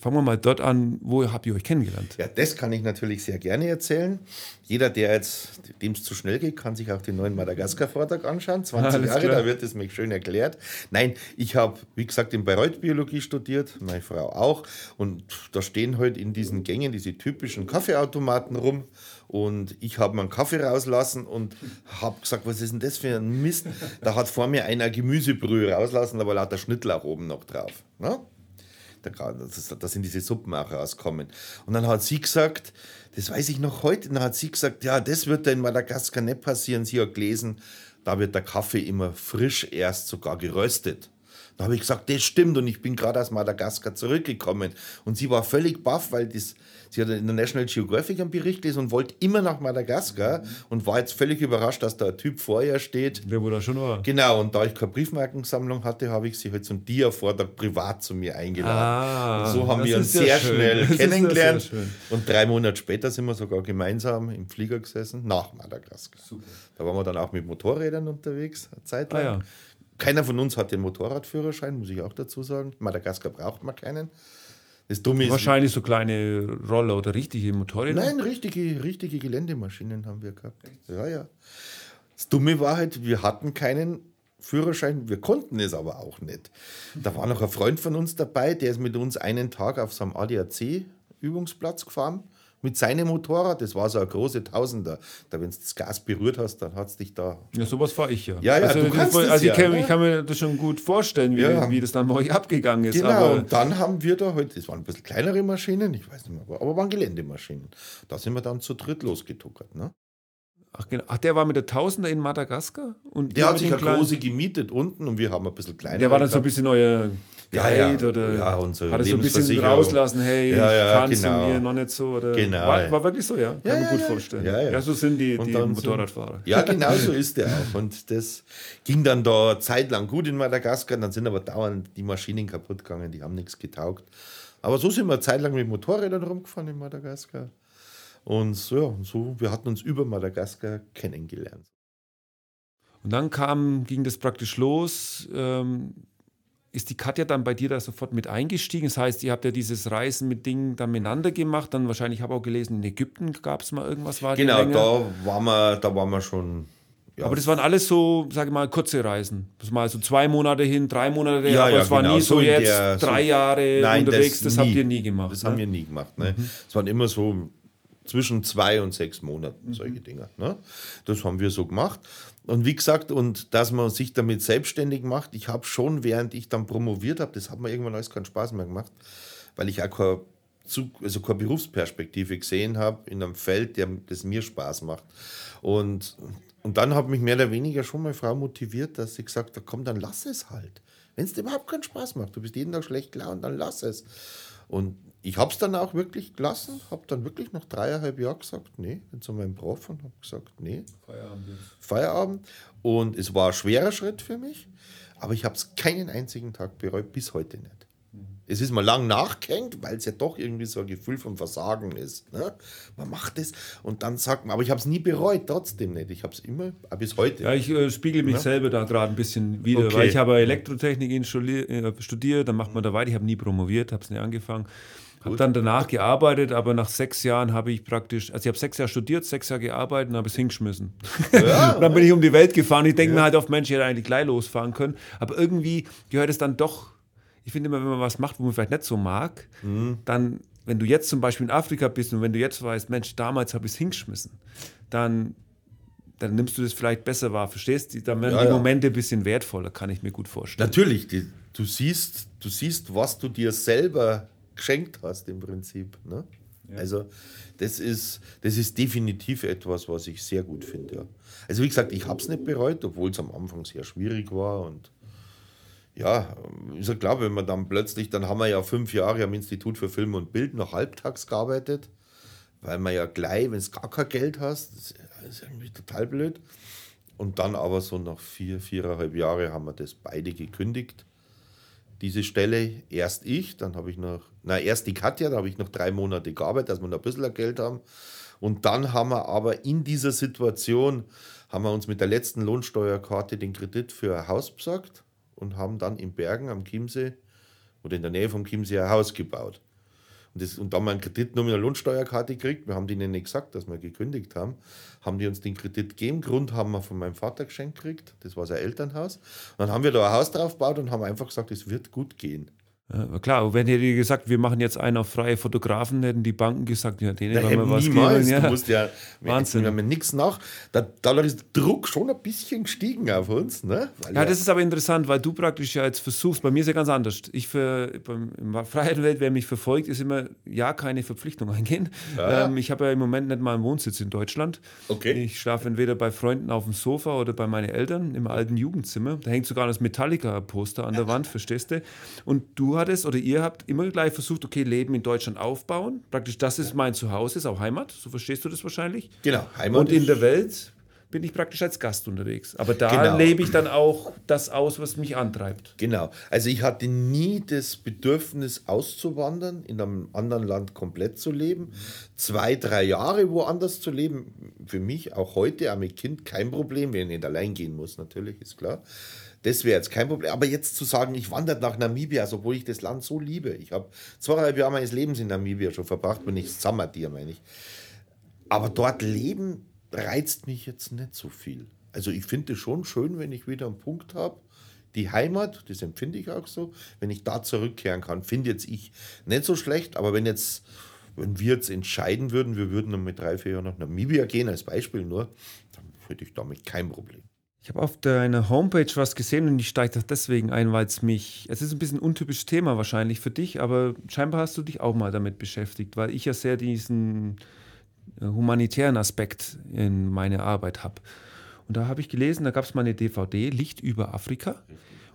Fangen wir mal dort an, wo habt ihr euch kennengelernt? Ja, das kann ich natürlich sehr gerne erzählen. Jeder, der jetzt, dem es zu schnell geht, kann sich auch den neuen Madagaskar-Vortrag anschauen. 20 Alles Jahre, klar. da wird es mir schön erklärt. Nein, ich habe, wie gesagt, in Bayreuth Biologie studiert, meine Frau auch. Und da stehen halt in diesen Gängen diese typischen Kaffeeautomaten rum. Und ich habe meinen Kaffee rauslassen und habe gesagt, was ist denn das für ein Mist? Da hat vor mir einer Gemüsebrühe rauslassen, da war lauter Schnittlauch oben noch drauf. Ne? Da, sind diese Suppen auch rauskommen. Und dann hat sie gesagt, das weiß ich noch heute, dann hat sie gesagt, ja, das wird da in Madagaskar nicht passieren. Sie hat gelesen, da wird der Kaffee immer frisch erst sogar geröstet. Da habe ich gesagt, das stimmt und ich bin gerade aus Madagaskar zurückgekommen. Und sie war völlig baff, weil das, sie hat in der National Geographic einen Bericht gelesen und wollte immer nach Madagaskar und war jetzt völlig überrascht, dass da ein Typ vor ihr steht, Wer wo da schon war? Genau, und da ich keine Briefmarkensammlung hatte, habe ich sie halt zum Dia-Vortrag privat zu mir eingeladen. Ah, und so haben wir uns sehr schön. schnell Das kennengelernt. Und drei Monate später sind wir sogar gemeinsam im Flieger gesessen nach Madagaskar. Da waren wir dann auch mit Motorrädern unterwegs, eine Zeit lang. Ah, ja. Keiner von uns hat den Motorradführerschein, muss ich auch dazu sagen. In Madagaskar braucht man keinen. Das Dumme ist, Wahrscheinlich so kleine Roller oder richtige Motorräder. Nein, richtige, richtige Geländemaschinen haben wir gehabt. Ja, ja. Das Dumme war halt, wir hatten keinen Führerschein, wir konnten es aber auch nicht. Da war noch ein Freund von uns dabei, der ist mit uns einen Tag auf so einem ADAC-Übungsplatz gefahren. Mit seinem Motorrad, das war so ein große Tausender. Da, wenn du das Gas berührt hast, dann hat es dich da. Ja, sowas fahre ich ja. Ja, ja, also, du kannst also, es ich, ja, kann, ne? ich kann mir das schon gut vorstellen, wie, Ja. wie das dann bei euch abgegangen ist. Genau, und dann haben wir da heute, das waren ein bisschen kleinere Maschinen, ich weiß nicht mehr, aber waren Geländemaschinen. Da sind wir dann zu dritt losgetuckert. Ne? ach, genau. ach, der war mit der Tausender in Madagaskar? Und Der hat sich eine große gemietet unten und wir haben ein bisschen kleiner. Der war dann so ein bisschen euer Guide ja. oder Ja, unsere hat er so ein bisschen rauslassen, hey, Ja, ja, ich kann's genau. und ihr noch nicht so. Oder Genau, war, war wirklich so, ja? Kann Ja, man ja, gut vorstellen. Ja, so sind die, Und die Motorradfahrer. Ja, genau so ist der auch. Und das ging dann da zeitlang gut in Madagaskar. Dann sind aber dauernd die Maschinen kaputt gegangen, die haben nichts getaugt. Aber so sind wir zeitlang mit Motorrädern rumgefahren in Madagaskar. Und so, ja, und so, wir hatten uns über Madagaskar kennengelernt. Und dann kam, ging das praktisch los. Ähm, ist die Katja dann bei dir da sofort mit eingestiegen? Das heißt, ihr habt ja dieses Reisen mit Dingen dann miteinander gemacht. Dann wahrscheinlich, ich habe auch gelesen, in Ägypten gab es mal irgendwas. War Genau, da waren wir, da waren wir schon. Ja, Aber das waren alles so, sage ich mal, kurze Reisen. Das mal so zwei Monate hin, drei Monate, Ja, aber ja, es war genau. nie so, So jetzt der- so- drei Jahre Nein, unterwegs. Das, das habt ihr nie gemacht. Das ne? haben wir nie gemacht. Ne? Es waren immer so zwischen zwei und sechs Monaten solche Dinge. Ne? Das haben wir so gemacht. Und wie gesagt, und dass man sich damit selbstständig macht, ich habe schon, während ich dann promoviert habe, das hat mir irgendwann alles keinen Spaß mehr gemacht, weil ich auch keine, also keine Berufsperspektive gesehen habe in einem Feld, das mir Spaß macht. Und, und dann hat mich mehr oder weniger schon meine Frau motiviert, dass sie gesagt hat, komm, dann lass es halt. Wenn es dir überhaupt keinen Spaß macht, du bist jeden Tag schlecht gelaunt, dann lass es. Und ich habe es dann auch wirklich gelassen, habe dann wirklich nach dreieinhalb Jahren gesagt, nee, bin zu meinem Prof und habe gesagt, nee, Feierabend. Und es war ein schwerer Schritt für mich, aber ich habe es keinen einzigen Tag bereut, bis heute nicht. Es ist mir lang nachgehängt, weil es ja doch irgendwie so ein Gefühl von Versagen ist. Ne? Man macht es und dann sagt man, aber ich habe es nie bereut, trotzdem nicht. Ich habe es immer, bis heute. Ja, ich äh, spiegele mich Ja. selber da gerade ein bisschen wieder, Okay. weil ich habe Elektrotechnik äh, studiert, dann macht man da weiter. Ich habe nie promoviert, habe es nie angefangen. Habe dann danach gearbeitet, aber nach sechs Jahren habe ich praktisch, also ich habe sechs Jahre studiert, sechs Jahre gearbeitet und habe es hingeschmissen. Ja. dann bin ich um die Welt gefahren. Ich denke ja. mir halt oft, Mensch, ich hätte eigentlich gleich losfahren können. Aber irgendwie gehört es dann doch, ich finde immer, wenn man was macht, wo man vielleicht nicht so mag, mhm. dann, wenn du jetzt zum Beispiel in Afrika bist und wenn du jetzt weißt, Mensch, damals habe ich es hingeschmissen, dann dann nimmst du das vielleicht besser wahr, verstehst du? Dann werden ja, die Momente ein bisschen wertvoller, kann ich mir gut vorstellen. Natürlich, die, du, siehst, du siehst, was du dir selber geschenkt hast im Prinzip. Ne? Ja. Also das ist, das ist definitiv etwas, was ich sehr gut finde. Ja. Also wie gesagt, ich habe es nicht bereut, obwohl es am Anfang sehr schwierig war und ja, ist ja klar, wenn man dann plötzlich, dann haben wir ja fünf Jahre am Institut für Film und Bild noch halbtags gearbeitet, weil man ja gleich, wenn es gar kein Geld hast, das ist irgendwie total blöd. Und dann aber so nach vier, viereinhalb Jahre haben wir das beide gekündigt diese Stelle erst ich, dann habe ich noch, na erst die Katja, da habe ich noch drei Monate gearbeitet, dass wir noch ein bisschen Geld haben. Und dann haben wir aber in dieser Situation, haben wir uns mit der letzten Lohnsteuerkarte den Kredit für ein Haus besorgt und haben dann in Bergen am Chiemsee oder in der Nähe vom Chiemsee ein Haus gebaut. Und, das, und da wir einen Kredit nur mit einer Lohnsteuerkarte gekriegt. Wir haben denen nicht gesagt, dass wir gekündigt haben. Haben die uns den Kredit gegeben. Grund haben wir von meinem Vater geschenkt gekriegt. Das war sein Elternhaus. Und dann haben wir da ein Haus drauf gebaut und haben einfach gesagt, es wird gut gehen. Ja, klar, wenn hätte gesagt, wir machen jetzt einen auf freie Fotografen, hätten die Banken gesagt, ja, denen wollen wir was niemals. geben. Ja. Du musst ja, Wahnsinn. Wir haben nichts nach. Da, dadurch ist der Druck schon ein bisschen gestiegen auf uns. Ne? ja, ja, das ist aber interessant, weil du praktisch ja jetzt versuchst, bei mir ist ja ganz anders. Ich für, in der Freiheitenwelt, wer mich verfolgt, ist immer, ja, keine Verpflichtung eingehen. Ja. Ähm, ich habe ja im Moment nicht mal einen Wohnsitz in Deutschland. Okay. Ich schlafe entweder bei Freunden auf dem Sofa oder bei meinen Eltern im alten Jugendzimmer. Da hängt sogar das Metallica-Poster an der Wand, verstehst du? Und du hattest oder ihr habt immer gleich versucht, okay, Leben in Deutschland aufbauen. Praktisch, das ist mein Zuhause, ist auch Heimat. So verstehst du das wahrscheinlich. Genau, Heimat. Und in der Welt bin ich praktisch als Gast unterwegs. Aber da genau. lebe ich dann auch das aus, was mich antreibt. Genau. Also ich hatte nie das Bedürfnis auszuwandern, in einem anderen Land komplett zu leben. Zwei, drei Jahre woanders zu leben, für mich auch heute, auch mit Kind, kein Problem, wenn ich nicht allein gehen muss, natürlich, ist klar. Das wäre jetzt kein Problem. Aber jetzt zu sagen, ich wandere nach Namibia, also obwohl ich das Land so liebe. Ich habe zweieinhalb Jahre meines Lebens in Namibia schon verbracht, bin ich Sammertier, meine ich. Aber dort leben reizt mich jetzt nicht so viel. Also ich finde es schon schön, wenn ich wieder einen Punkt habe. Die Heimat, das empfinde ich auch so, wenn ich da zurückkehren kann, finde jetzt ich nicht so schlecht. Aber wenn jetzt, wenn wir jetzt entscheiden würden, wir würden dann mit drei, vier Jahren nach Namibia gehen, als Beispiel nur, dann hätte ich damit kein Problem. Ich habe auf deiner Homepage was gesehen und ich steige das deswegen ein, weil es mich, es ist ein bisschen ein untypisches Thema wahrscheinlich für dich, aber scheinbar hast du dich auch mal damit beschäftigt, weil ich ja sehr diesen äh, humanitären Aspekt in meiner Arbeit habe. Und da habe ich gelesen, da gab es mal eine DVD, Licht über Afrika.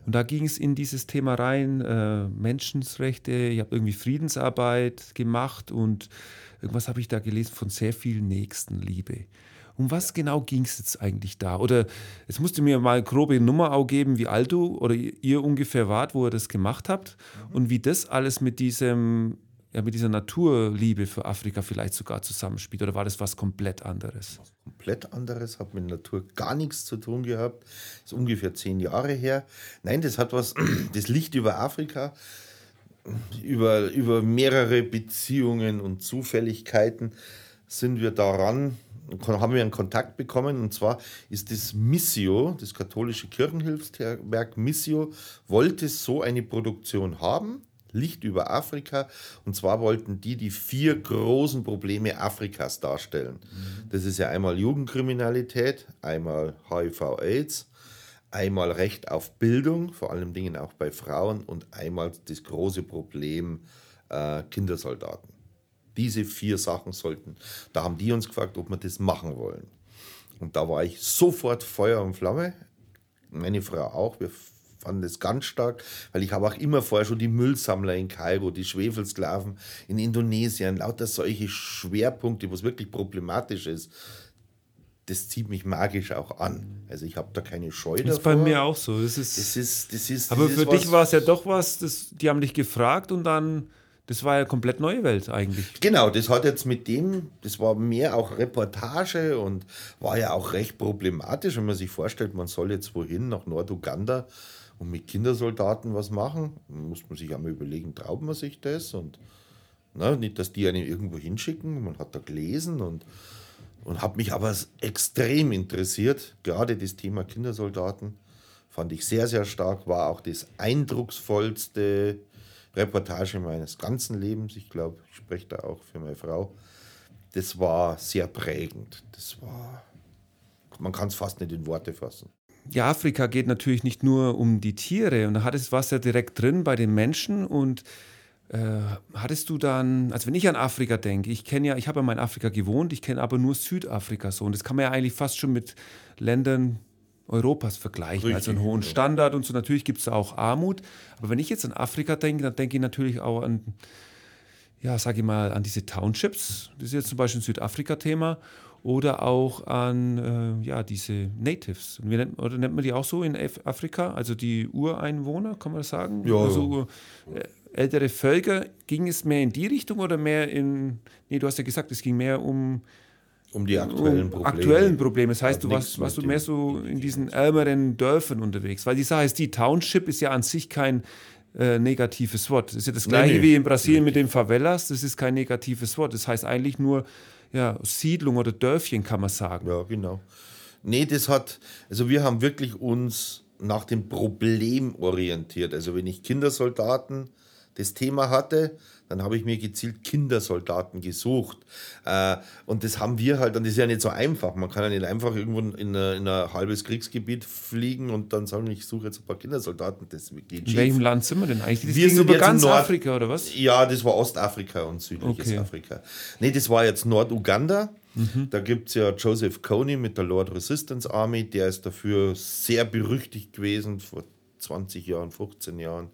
Und da ging es in dieses Thema rein, äh, Menschenrechte, ich habe irgendwie Friedensarbeit gemacht und irgendwas habe ich da gelesen von sehr viel Nächstenliebe. Um was genau ging es jetzt eigentlich da? Oder es musste mir mal eine grobe Nummer auch geben, wie alt du oder ihr ungefähr wart, wo ihr das gemacht habt mhm. und wie das alles mit diesem ja, mit dieser Naturliebe für Afrika vielleicht sogar zusammenspielt? Oder war das was komplett anderes? Was komplett anderes, hat mit Natur gar nichts zu tun gehabt. Ist ungefähr zehn Jahre her. Nein, das hat was, das Licht über Afrika, über, über mehrere Beziehungen und Zufälligkeiten sind wir daran haben wir einen Kontakt bekommen und zwar ist das Missio, das katholische Kirchenhilfswerk Missio, wollte so eine Produktion haben, Licht über Afrika und zwar wollten die die vier großen Probleme Afrikas darstellen. Mhm. Das ist ja einmal Jugendkriminalität, einmal HIV-AIDS, einmal Recht auf Bildung, vor allem Dingen auch bei Frauen und einmal das große Problem äh, Kindersoldaten. Diese vier Sachen sollten. Da haben die uns gefragt, ob wir das machen wollen. Und da war ich sofort Feuer und Flamme. Meine Frau auch. Wir fanden das ganz stark, weil ich habe auch immer vorher schon die Müllsammler in Kairo, die Schwefelsklaven in Indonesien, lauter solche Schwerpunkte, wo es wirklich problematisch ist. Das zieht mich magisch auch an. Also ich habe da keine Scheu das davor. Das ist bei mir auch so. Das ist, das ist, das ist, aber das für dich war es ja doch was, das, die haben dich gefragt und dann das war ja komplett neue Welt eigentlich. Genau, das hat jetzt mit dem, das war mehr auch Reportage und war ja auch recht problematisch, wenn man sich vorstellt, man soll jetzt wohin, nach Norduganda und mit Kindersoldaten was machen. Muss man sich einmal überlegen, traut man sich das? Und Ne? Nicht, dass die einen irgendwo hinschicken. Man hat da gelesen und, und hat mich aber extrem interessiert. Gerade das Thema Kindersoldaten fand ich sehr, sehr stark. War auch das eindrucksvollste Reportage meines ganzen Lebens. Ich glaube, ich spreche da auch für meine Frau. Das war sehr prägend. Das war, man kann es fast nicht in Worte fassen. Ja, Afrika geht natürlich nicht nur um die Tiere und da hat es was ja direkt drin bei den Menschen und äh, hattest du dann, also wenn ich an Afrika denke, ich kenne ja, ich habe ja mal in Afrika gewohnt, ich kenne aber nur Südafrika so und das kann man ja eigentlich fast schon mit Ländern Europas vergleichen, Richtig, also einen hohen Standard und so. Natürlich gibt es auch Armut, aber wenn ich jetzt an Afrika denke, dann denke ich natürlich auch an, ja, sage ich mal, an diese Townships. Das ist jetzt zum Beispiel ein Südafrika-Thema oder auch an äh, ja, diese Natives. Nennt, oder nennt man die auch so in Afrika? Also die Ureinwohner, kann man das sagen? Ja. Also, äh, ältere Völker. Ging es mehr in die Richtung oder mehr in. Nee, du hast ja gesagt, es ging mehr um um die aktuellen Probleme. Aktuellen Probleme. Das heißt, du warst, warst du mehr so in diesen ärmeren Dörfern unterwegs. Weil die Sache ist, die Township ist ja an sich kein äh, negatives Wort. Das ist ja das gleiche nee, nee. wie in Brasilien nee. mit den Favelas. Das ist kein negatives Wort. Das heißt eigentlich nur ja, Siedlung oder Dörfchen, kann man sagen. Ja, genau. Nee, das hat, also wir haben wirklich uns nach dem Problem orientiert. Also wenn ich Kindersoldaten das Thema hatte, dann habe ich mir gezielt Kindersoldaten gesucht. Äh, und das haben wir halt, und das ist ja nicht so einfach. Man kann ja nicht einfach irgendwo in, ein halbes Kriegsgebiet fliegen und dann sagen, ich suche jetzt ein paar Kindersoldaten. Das geht In welchem Land sind wir denn eigentlich? Das wir sind über ganz Nord Afrika oder was? Ja, das war Ostafrika und südliches okay. Afrika. Nee, das war jetzt Norduganda. Mhm. Da gibt es ja Joseph Kony mit der Lord Resistance Army, der ist dafür sehr berüchtigt gewesen vor 20 Jahren, 15 Jahren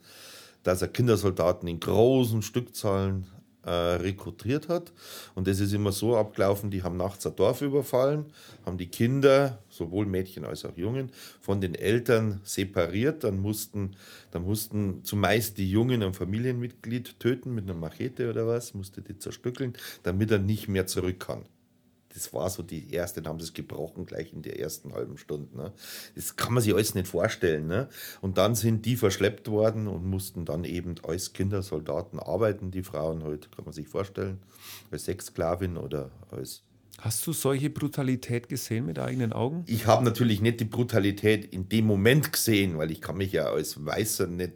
dass er Kindersoldaten in großen Stückzahlen äh, rekrutiert hat. Und das ist immer so abgelaufen, die haben nachts ein Dorf überfallen, haben die Kinder, sowohl Mädchen als auch Jungen, von den Eltern separiert. Dann mussten, dann mussten zumeist die Jungen ein Familienmitglied töten mit einer Machete oder was, musste die zerstückeln, damit er nicht mehr zurück kann das war so die erste, dann haben sie es gebrochen gleich in der ersten halben Stunde. Ne? Das kann man sich alles nicht vorstellen. Ne? Und dann sind die verschleppt worden und mussten dann eben als Kindersoldaten arbeiten, die Frauen heute, kann man sich vorstellen, als Sexsklavin oder als Hast du solche Brutalität gesehen mit eigenen Augen? Ich habe natürlich nicht die Brutalität in dem Moment gesehen, weil ich kann mich ja als Weißer nicht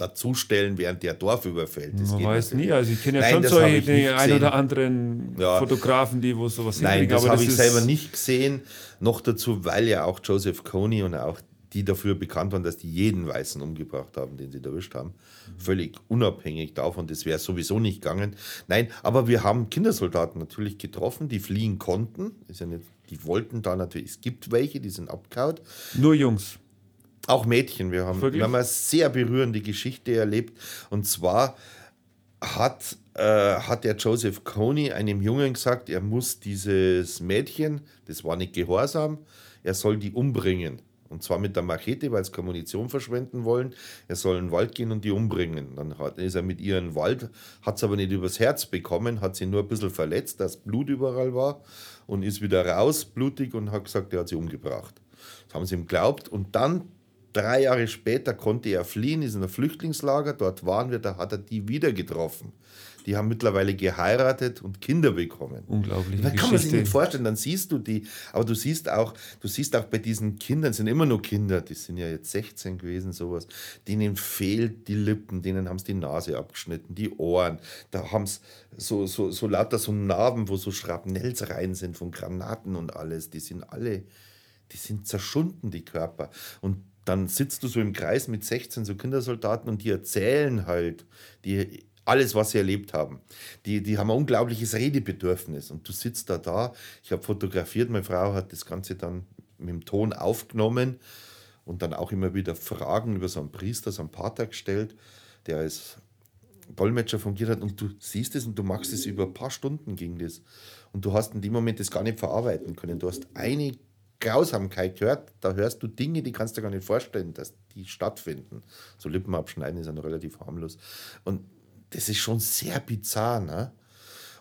dazustellen, während der Dorf überfällt. Das Man weiß nie. Also ich kenne ja schon solche die ein oder anderen ja. Fotografen, die wo sowas Nein, das habe ich selber nicht gesehen. Noch dazu, weil ja auch Joseph Kony und auch die dafür bekannt waren, dass die jeden Weißen umgebracht haben, den sie erwischt haben. Völlig unabhängig davon, das wäre sowieso nicht gegangen. Nein, aber wir haben Kindersoldaten natürlich getroffen, die fliehen konnten. Ja nicht, die wollten da natürlich, es gibt welche, die sind abgehauen. Nur Jungs. Auch Mädchen. Wir haben, wir haben eine sehr berührende Geschichte erlebt. Und zwar hat, äh, hat der Joseph Coney einem Jungen gesagt, er muss dieses Mädchen, das war nicht gehorsam, er soll die umbringen. Und zwar mit der Machete, weil sie keine Munition verschwenden wollen. Er soll in den Wald gehen und die umbringen. Dann hat, ist er mit ihr in den Wald, hat es aber nicht übers Herz bekommen, hat sie nur ein bisschen verletzt, dass Blut überall war und ist wieder raus, blutig, und hat gesagt, er hat sie umgebracht. Das haben sie ihm geglaubt. Und dann Drei Jahre später konnte er fliehen, ist in ein Flüchtlingslager, dort waren wir, da hat er die wieder getroffen. Die haben mittlerweile geheiratet und Kinder bekommen. Unglaublich. Da kann man sich nicht vorstellen, dann siehst du die, aber du siehst auch, du siehst auch bei diesen Kindern, sind immer nur Kinder, die sind ja jetzt 16 gewesen, sowas, denen fehlt die Lippen, denen haben sie die Nase abgeschnitten, die Ohren, da haben sie so, so, so lauter so Narben, wo so Schrapnells rein sind von Granaten und alles, die sind alle, die sind zerschunden, die Körper. Und dann sitzt du so im Kreis mit 16 so Kindersoldaten und die erzählen halt die, alles, was sie erlebt haben. Die, die haben ein unglaubliches Redebedürfnis und du sitzt da da. Ich habe fotografiert, meine Frau hat das Ganze dann mit dem Ton aufgenommen und dann auch immer wieder Fragen über so einen Priester, so einen Pater gestellt, der als Dolmetscher fungiert hat und du siehst es und du machst es über ein paar Stunden ging das. Und du hast in dem Moment das gar nicht verarbeiten können. Du hast eine Grausamkeit hört, da hörst du Dinge, die kannst du gar nicht vorstellen, dass die stattfinden. So Lippen abschneiden ist ja noch relativ harmlos. Und das ist schon sehr bizarr. Ne?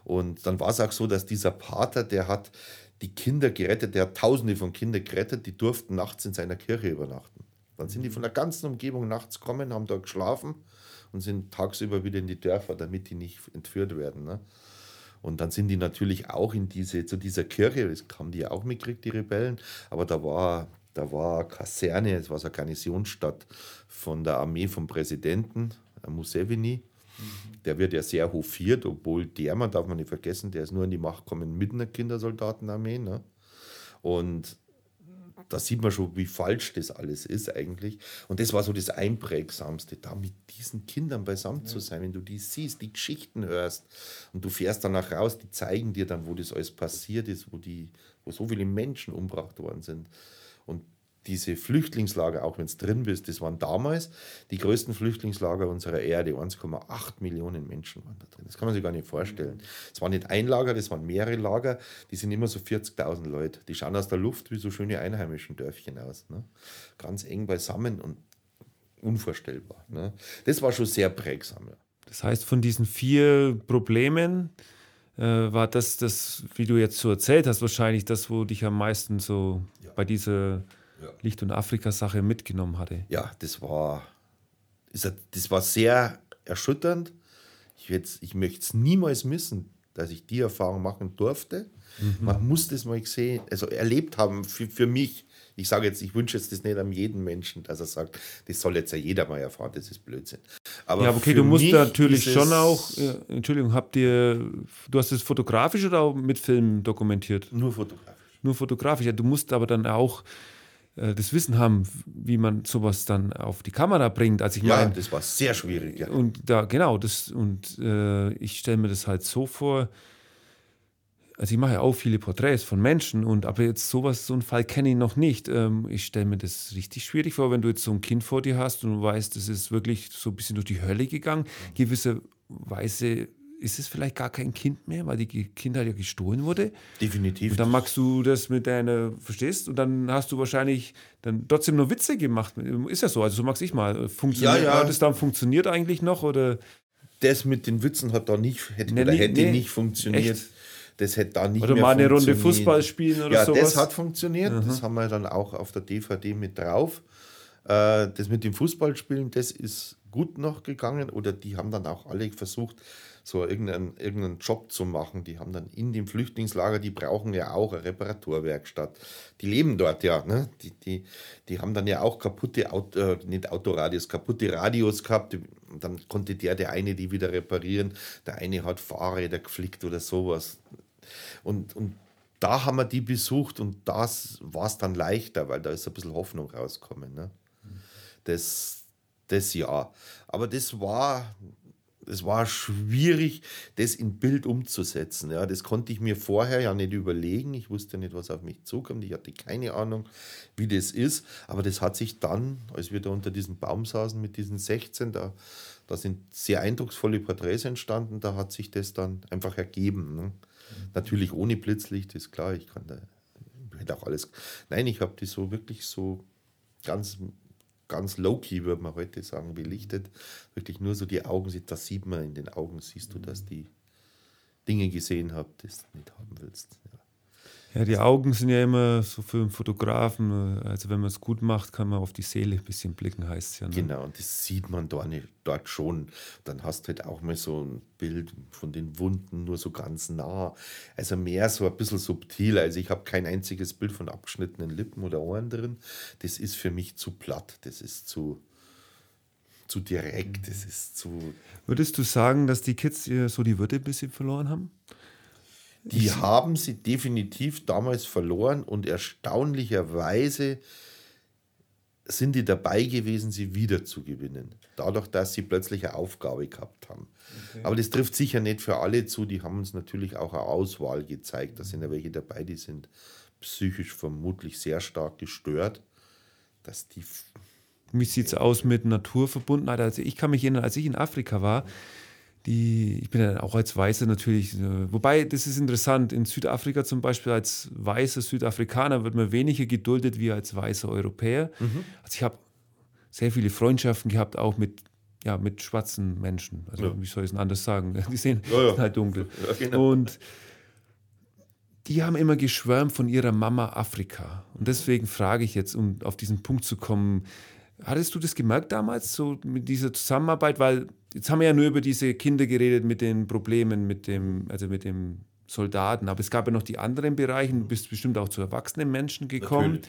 Und dann war es auch so, dass dieser Pater, der hat die Kinder gerettet, der hat tausende von Kindern gerettet, die durften nachts in seiner Kirche übernachten. Dann sind die von der ganzen Umgebung nachts kommen, haben dort geschlafen und sind tagsüber wieder in die Dörfer, damit die nicht entführt werden. Ne? Und dann sind die natürlich auch in diese, zu dieser Kirche, das haben die auch mitgekriegt, die Rebellen, aber da war, da war Kaserne, es war so eine Garnisonsstadt von der Armee vom Präsidenten, äh, Museveni. Mhm. Der wird ja sehr hofiert, obwohl der, man darf man nicht vergessen, der ist nur in die Macht gekommen mit einer Kindersoldatenarmee. Ne? Und da sieht man schon, wie falsch das alles ist eigentlich. Und das war so das Einprägsamste, da mit diesen Kindern beisammen ja. zu sein, wenn du die siehst, die Geschichten hörst und du fährst danach raus, die zeigen dir dann, wo das alles passiert ist, wo, die, wo so viele Menschen umgebracht worden sind. Und diese Flüchtlingslager, auch wenn es drin bist, das waren damals die größten Flüchtlingslager unserer Erde. 1,8 Millionen Menschen waren da drin. Das kann man sich gar nicht vorstellen. Es war nicht ein Lager, das waren mehrere Lager. Die sind immer so 40.000 Leute. Die schauen aus der Luft wie so schöne einheimischen Dörfchen aus. Ne? Ganz eng beisammen und unvorstellbar. Ne? Das war schon sehr prägsam. Ja. Das heißt, von diesen vier Problemen äh, war das, das, wie du jetzt so erzählt hast, wahrscheinlich das, wo dich am meisten so ja. bei dieser ja. Licht- und Afrika-Sache mitgenommen hatte. Ja, das war, das war sehr erschütternd. Ich, ich möchte es niemals missen, dass ich die Erfahrung machen durfte. Mhm. Man muss das mal gesehen, also erlebt haben für, für mich. Ich sage jetzt, ich wünsche jetzt das nicht an jeden Menschen, dass er sagt, das soll jetzt ja jeder mal erfahren, das ist Blödsinn. Aber ja, okay, du musst natürlich schon auch, ja, Entschuldigung, habt ihr, du hast es fotografisch oder auch mit Film dokumentiert? Nur fotografisch. Nur fotografisch, ja, du musst aber dann auch das Wissen haben, wie man sowas dann auf die Kamera bringt. Also ich ja, mein, das war sehr schwierig. Ja. Und da genau das und äh, ich stelle mir das halt so vor. Also ich mache ja auch viele Porträts von Menschen und aber jetzt sowas, so einen Fall kenne ich noch nicht. Ähm, ich stelle mir das richtig schwierig vor, wenn du jetzt so ein Kind vor dir hast und du weißt, das ist wirklich so ein bisschen durch die Hölle gegangen. Gewisse Weise ist es vielleicht gar kein Kind mehr, weil die Kindheit ja gestohlen wurde. Definitiv. Und dann magst du das mit deiner, verstehst? Und dann hast du wahrscheinlich dann trotzdem nur Witze gemacht. Ist ja so, also so magst ich mal. Funktioniert, ja, ja. Es dann funktioniert eigentlich noch? Oder? Das mit den Witzen hat da nicht, hätte, nee, oder hätte nee, nicht funktioniert. Echt? Das hätte da nicht oder mehr mal eine Runde Fußball spielen oder ja, sowas. Ja, das hat funktioniert. Mhm. Das haben wir dann auch auf der DVD mit drauf. Äh, das mit dem Fußballspielen, das ist gut noch gegangen. Oder die haben dann auch alle versucht, so irgendeinen, irgendeinen Job zu machen. Die haben dann in dem Flüchtlingslager, die brauchen ja auch eine Reparaturwerkstatt. Die leben dort ja. Ne? Die, die, die haben dann ja auch kaputte, Auto, äh, nicht Autoradios, kaputte Radios gehabt. Dann konnte der, der eine die wieder reparieren. Der eine hat Fahrräder geflickt oder sowas. Und, und da haben wir die besucht und das war es dann leichter, weil da ist ein bisschen Hoffnung rausgekommen. Ne? Das, das ja. Aber das war, es war schwierig, das in Bild umzusetzen. Ja, das konnte ich mir vorher ja nicht überlegen. Ich wusste nicht, was auf mich zukommt. Ich hatte keine Ahnung, wie das ist. Aber das hat sich dann, als wir da unter diesem Baum saßen mit diesen 16, da, da sind sehr eindrucksvolle Porträts entstanden. Da hat sich das dann einfach ergeben. Ne? Mhm. Natürlich ohne Blitzlicht, ist klar. Ich kann da hätte auch alles. Nein, ich habe die so wirklich so ganz ganz low-key, würde man heute sagen, belichtet. Wirklich nur so die Augen, das sieht man in den Augen, siehst du, dass die Dinge gesehen habt, du nicht haben willst. Ja. Die Augen sind ja immer so für einen Fotografen, also wenn man es gut macht, kann man auf die Seele ein bisschen blicken, heißt es ja. Ne? Genau, und das sieht man dort, dort schon. Dann hast du halt auch mal so ein Bild von den Wunden nur so ganz nah. Also mehr so ein bisschen subtil. Also ich habe kein einziges Bild von abgeschnittenen Lippen oder Ohren drin. Das ist für mich zu platt, das ist zu, zu direkt, das ist zu... Würdest du sagen, dass die Kids so die Würde ein bisschen verloren haben? Die haben sie definitiv damals verloren und erstaunlicherweise sind die dabei gewesen, sie wieder zu gewinnen. Dadurch, dass sie plötzlich eine Aufgabe gehabt haben. Okay. Aber das trifft sicher nicht für alle zu. Die haben uns natürlich auch eine Auswahl gezeigt. Da sind ja welche dabei, die sind psychisch vermutlich sehr stark gestört. Dass die Wie sieht es aus mit Naturverbundenheit? Also ich kann mich erinnern, als ich in Afrika war, die, ich bin ja auch als Weißer natürlich, äh, wobei das ist interessant, in Südafrika zum Beispiel als weißer Südafrikaner wird man weniger geduldet wie als weißer Europäer. Mhm. Also ich habe sehr viele Freundschaften gehabt, auch mit, ja, mit schwarzen Menschen. Also ja. wie soll ich es anders sagen? Die sehen ja, ja. halt dunkel. Genau. Und die haben immer geschwärmt von ihrer Mama Afrika. Und deswegen frage ich jetzt, um auf diesen Punkt zu kommen, Hattest du das gemerkt damals, so mit dieser Zusammenarbeit? Weil jetzt haben wir ja nur über diese Kinder geredet mit den Problemen, mit dem, also mit dem Soldaten, aber es gab ja noch die anderen Bereiche, du bist bestimmt auch zu erwachsenen Menschen gekommen.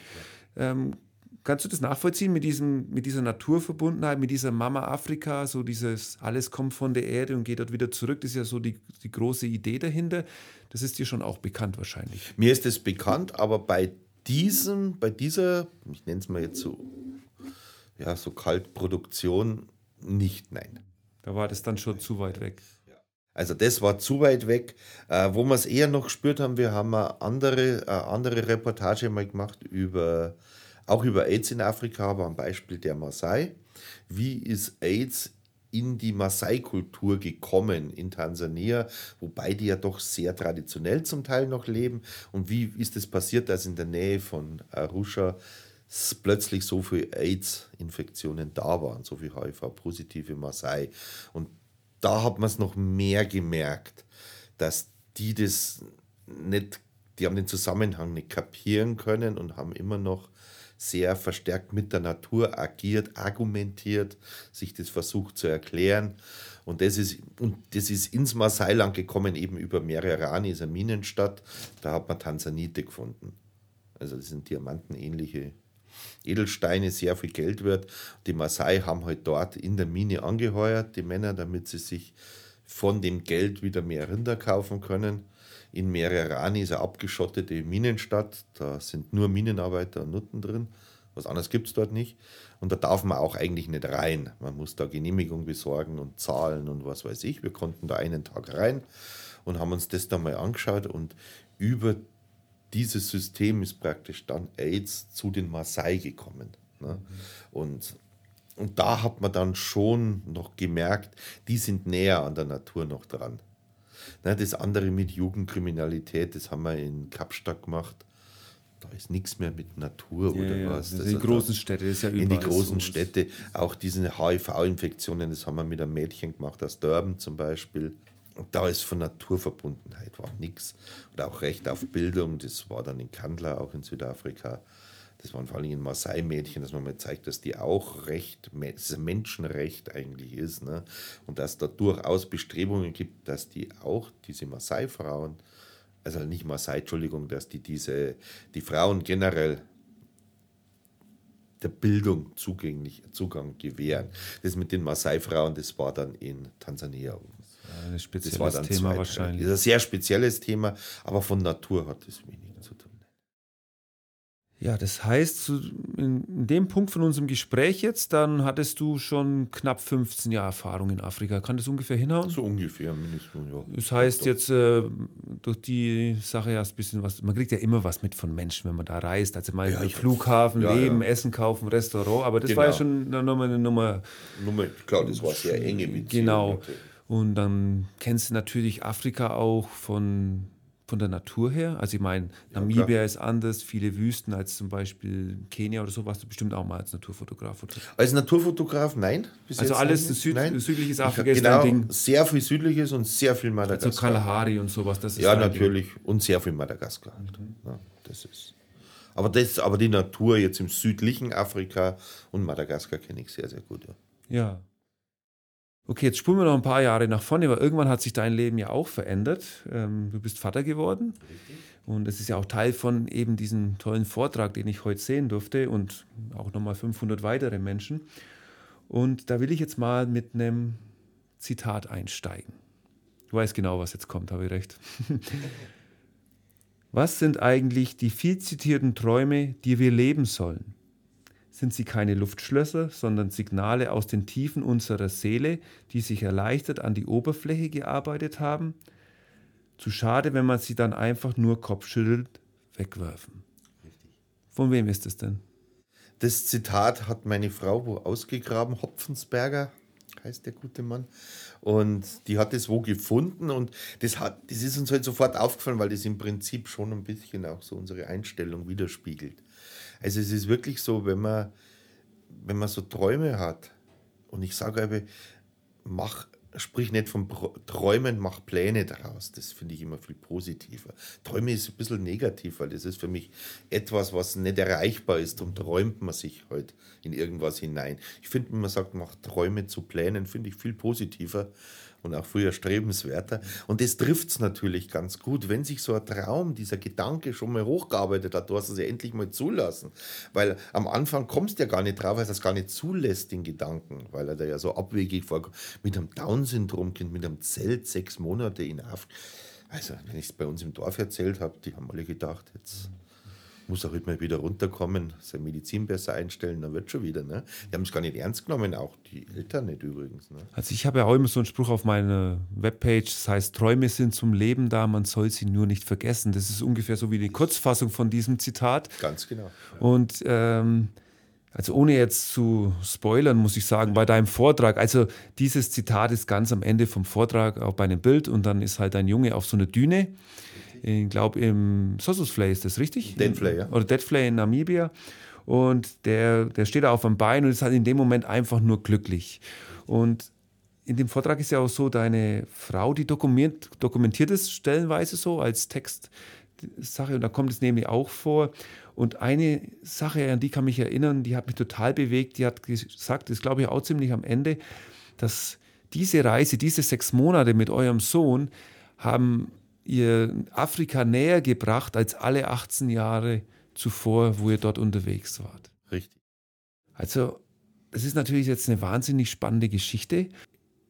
Ähm, kannst du das nachvollziehen mit, diesem, mit dieser Naturverbundenheit, mit dieser Mama Afrika, so dieses alles kommt von der Erde und geht dort wieder zurück, das ist ja so die, die große Idee dahinter. Das ist dir schon auch bekannt wahrscheinlich. Mir ist es bekannt, aber bei diesem, bei dieser, ich nenne es mal jetzt so, ja, so Kaltproduktion nicht, nein. Da war das dann schon zu weit weg. Also das war zu weit weg. Äh, wo wir es eher noch gespürt haben, wir haben eine andere, eine andere Reportage mal gemacht über, auch über AIDS in Afrika, aber am Beispiel der Maasai. Wie ist AIDS in die Maasai-Kultur gekommen in Tansania, wobei die ja doch sehr traditionell zum Teil noch leben. Und wie ist es passiert, dass in der Nähe von Arusha plötzlich so viele AIDS-Infektionen da waren, so viele HIV-positive Maasai. Und da hat man es noch mehr gemerkt, dass die das nicht, die haben den Zusammenhang nicht kapieren können und haben immer noch sehr verstärkt mit der Natur agiert, argumentiert, sich das versucht zu erklären. Und das ist, und das ist ins Maasai-Land gekommen, eben über Mererani, ist eine Minenstadt. Da hat man Tansanite gefunden. Also das sind diamantenähnliche Edelsteine sehr viel Geld wert. Die Maasai haben halt dort in der Mine angeheuert, die Männer, damit sie sich von dem Geld wieder mehr Rinder kaufen können. In Mererani ist eine abgeschottete Minenstadt, da sind nur Minenarbeiter und Nutten drin. Was anderes gibt es dort nicht. Und da darf man auch eigentlich nicht rein. Man muss da Genehmigung besorgen und zahlen und was weiß ich. Wir konnten da einen Tag rein und haben uns das da mal angeschaut. Und über dieses System ist praktisch dann AIDS zu den Maasai gekommen. Ne? Und, und da hat man dann schon noch gemerkt, die sind näher an der Natur noch dran. Ne, das andere mit Jugendkriminalität, das haben wir in Kapstadt gemacht. Da ist nichts mehr mit Natur ja, oder ja, was. Das in die großen Städte ist ja überall In die großen so Städte, auch diese HIV-Infektionen, das haben wir mit einem Mädchen gemacht aus Durban zum Beispiel. Da ist von Naturverbundenheit war nichts. Und auch Recht auf Bildung, das war dann in Kandla, auch in Südafrika. Das waren vor allem in Maasai-Mädchen, dass man mal zeigt, dass die auch Recht, dass Menschenrecht eigentlich ist. Ne? Und dass da durchaus Bestrebungen gibt, dass die auch, diese Maasai-Frauen, also nicht Maasai, Entschuldigung, dass die diese, die Frauen generell der Bildung zugänglich, Zugang gewähren. Das mit den Maasai-Frauen, das war dann in Tansania ein spezielles Thema wahrscheinlich. Das ist ein sehr spezielles Thema, aber von Natur hat es wenig zu tun. Ja, das heißt, in dem Punkt von unserem Gespräch jetzt, dann hattest du schon knapp 15 Jahre Erfahrung in Afrika. Kann das ungefähr hinhauen? So ungefähr, mindestens, ja. Das heißt jetzt, äh, durch die Sache ja ein bisschen was, man kriegt ja immer was mit von Menschen, wenn man da reist. Also mal ja, Flughafen, ja, Leben, ja. Essen kaufen, Restaurant, aber das genau. war ja schon nochmal eine Nummer. Nummer. Klar, das war sehr enge Beziehung. Genau. Natürlich. Und dann kennst du natürlich Afrika auch von, von der Natur her. Also ich meine, Namibia ja, ist anders, viele Wüsten als zum Beispiel Kenia oder so, warst du bestimmt auch mal als Naturfotograf. Oder? Als Naturfotograf, nein. also alles Süd nein. südliches Afrika ist genau, Ding. sehr viel südliches und sehr viel Madagaskar. Also Kalahari und sowas, das ist Ja, natürlich. Ding. Und sehr viel Madagaskar. Mhm. Ja, das ist... Aber, das, aber die Natur jetzt im südlichen Afrika und Madagaskar kenne ich sehr, sehr gut. Ja. ja okay, jetzt spulen wir noch ein paar Jahre nach vorne, weil irgendwann hat sich dein Leben ja auch verändert. Ähm, du bist Vater geworden. Und es ist ja auch Teil von eben diesem tollen Vortrag, den ich heute sehen durfte und auch nochmal 500 weitere Menschen. Und da will ich jetzt mal mit einem Zitat einsteigen. Du weißt genau, was jetzt kommt, habe ich recht. was sind eigentlich die viel zitierten Träume, die wir leben sollen? Sind sie keine Luftschlösser, sondern Signale aus den Tiefen unserer Seele, die sich erleichtert an die Oberfläche gearbeitet haben. Zu schade, wenn man sie dann einfach nur kopfschüttelt wegwerfen. Richtig. Von wem ist es denn? Das Zitat hat meine Frau wo ausgegraben, Hopfensberger heißt der gute Mann. Und die hat es wo gefunden und das, hat, das ist uns halt sofort aufgefallen, weil das im Prinzip schon ein bisschen auch so unsere Einstellung widerspiegelt. Also es ist wirklich so, wenn man, wenn man so Träume hat und ich sage aber, mach sprich nicht vom Träumen, mach Pläne daraus. Das finde ich immer viel positiver. Träume ist ein bisschen negativ, weil das ist für mich etwas, was nicht erreichbar ist. Darum träumt man sich halt in irgendwas hinein. Ich finde, wenn man sagt, mach Träume zu Plänen, finde ich viel positiver, und auch früher strebenswerter. Und das trifft es natürlich ganz gut, wenn sich so ein Traum, dieser Gedanke schon mal hochgearbeitet hat, du hast es ja endlich mal zulassen. Weil am Anfang kommst du ja gar nicht drauf, weil es gar nicht zulässt, den Gedanken, weil er da ja so abwegig vorkommt. Mit einem Down-Syndrom-Kind, mit einem Zelt, sechs Monate in Afrika. Also, wenn ich es bei uns im Dorf erzählt habe, die haben alle gedacht, jetzt muss er halt mal wieder runterkommen, seine Medizin besser einstellen, dann wird schon wieder. Ne? Die haben es gar nicht ernst genommen, auch die Eltern nicht übrigens. Ne? Also ich habe ja auch immer so einen Spruch auf meiner Webpage, das heißt, Träume sind zum Leben da, man soll sie nur nicht vergessen. Das ist ungefähr so wie die Kurzfassung von diesem Zitat. Ganz genau. Und ähm, also ohne jetzt zu spoilern, muss ich sagen, bei deinem Vortrag, also dieses Zitat ist ganz am Ende vom Vortrag auch bei einem Bild und dann ist halt ein Junge auf so einer Düne ich glaube im Sossusflay ist das richtig? Deadflay, ja. Oder Deadflay in Namibia. Und der, der steht da auf dem Bein und ist halt in dem Moment einfach nur glücklich. Und in dem Vortrag ist ja auch so, deine Frau, die dokumentiert, dokumentiert es stellenweise so als Textsache und da kommt es nämlich auch vor. Und eine Sache, an die kann mich erinnern, die hat mich total bewegt, die hat gesagt, das glaube ich auch ziemlich am Ende, dass diese Reise, diese sechs Monate mit eurem Sohn haben ihr Afrika näher gebracht als alle 18 Jahre zuvor, wo ihr dort unterwegs wart. Richtig. Also, es ist natürlich jetzt eine wahnsinnig spannende Geschichte.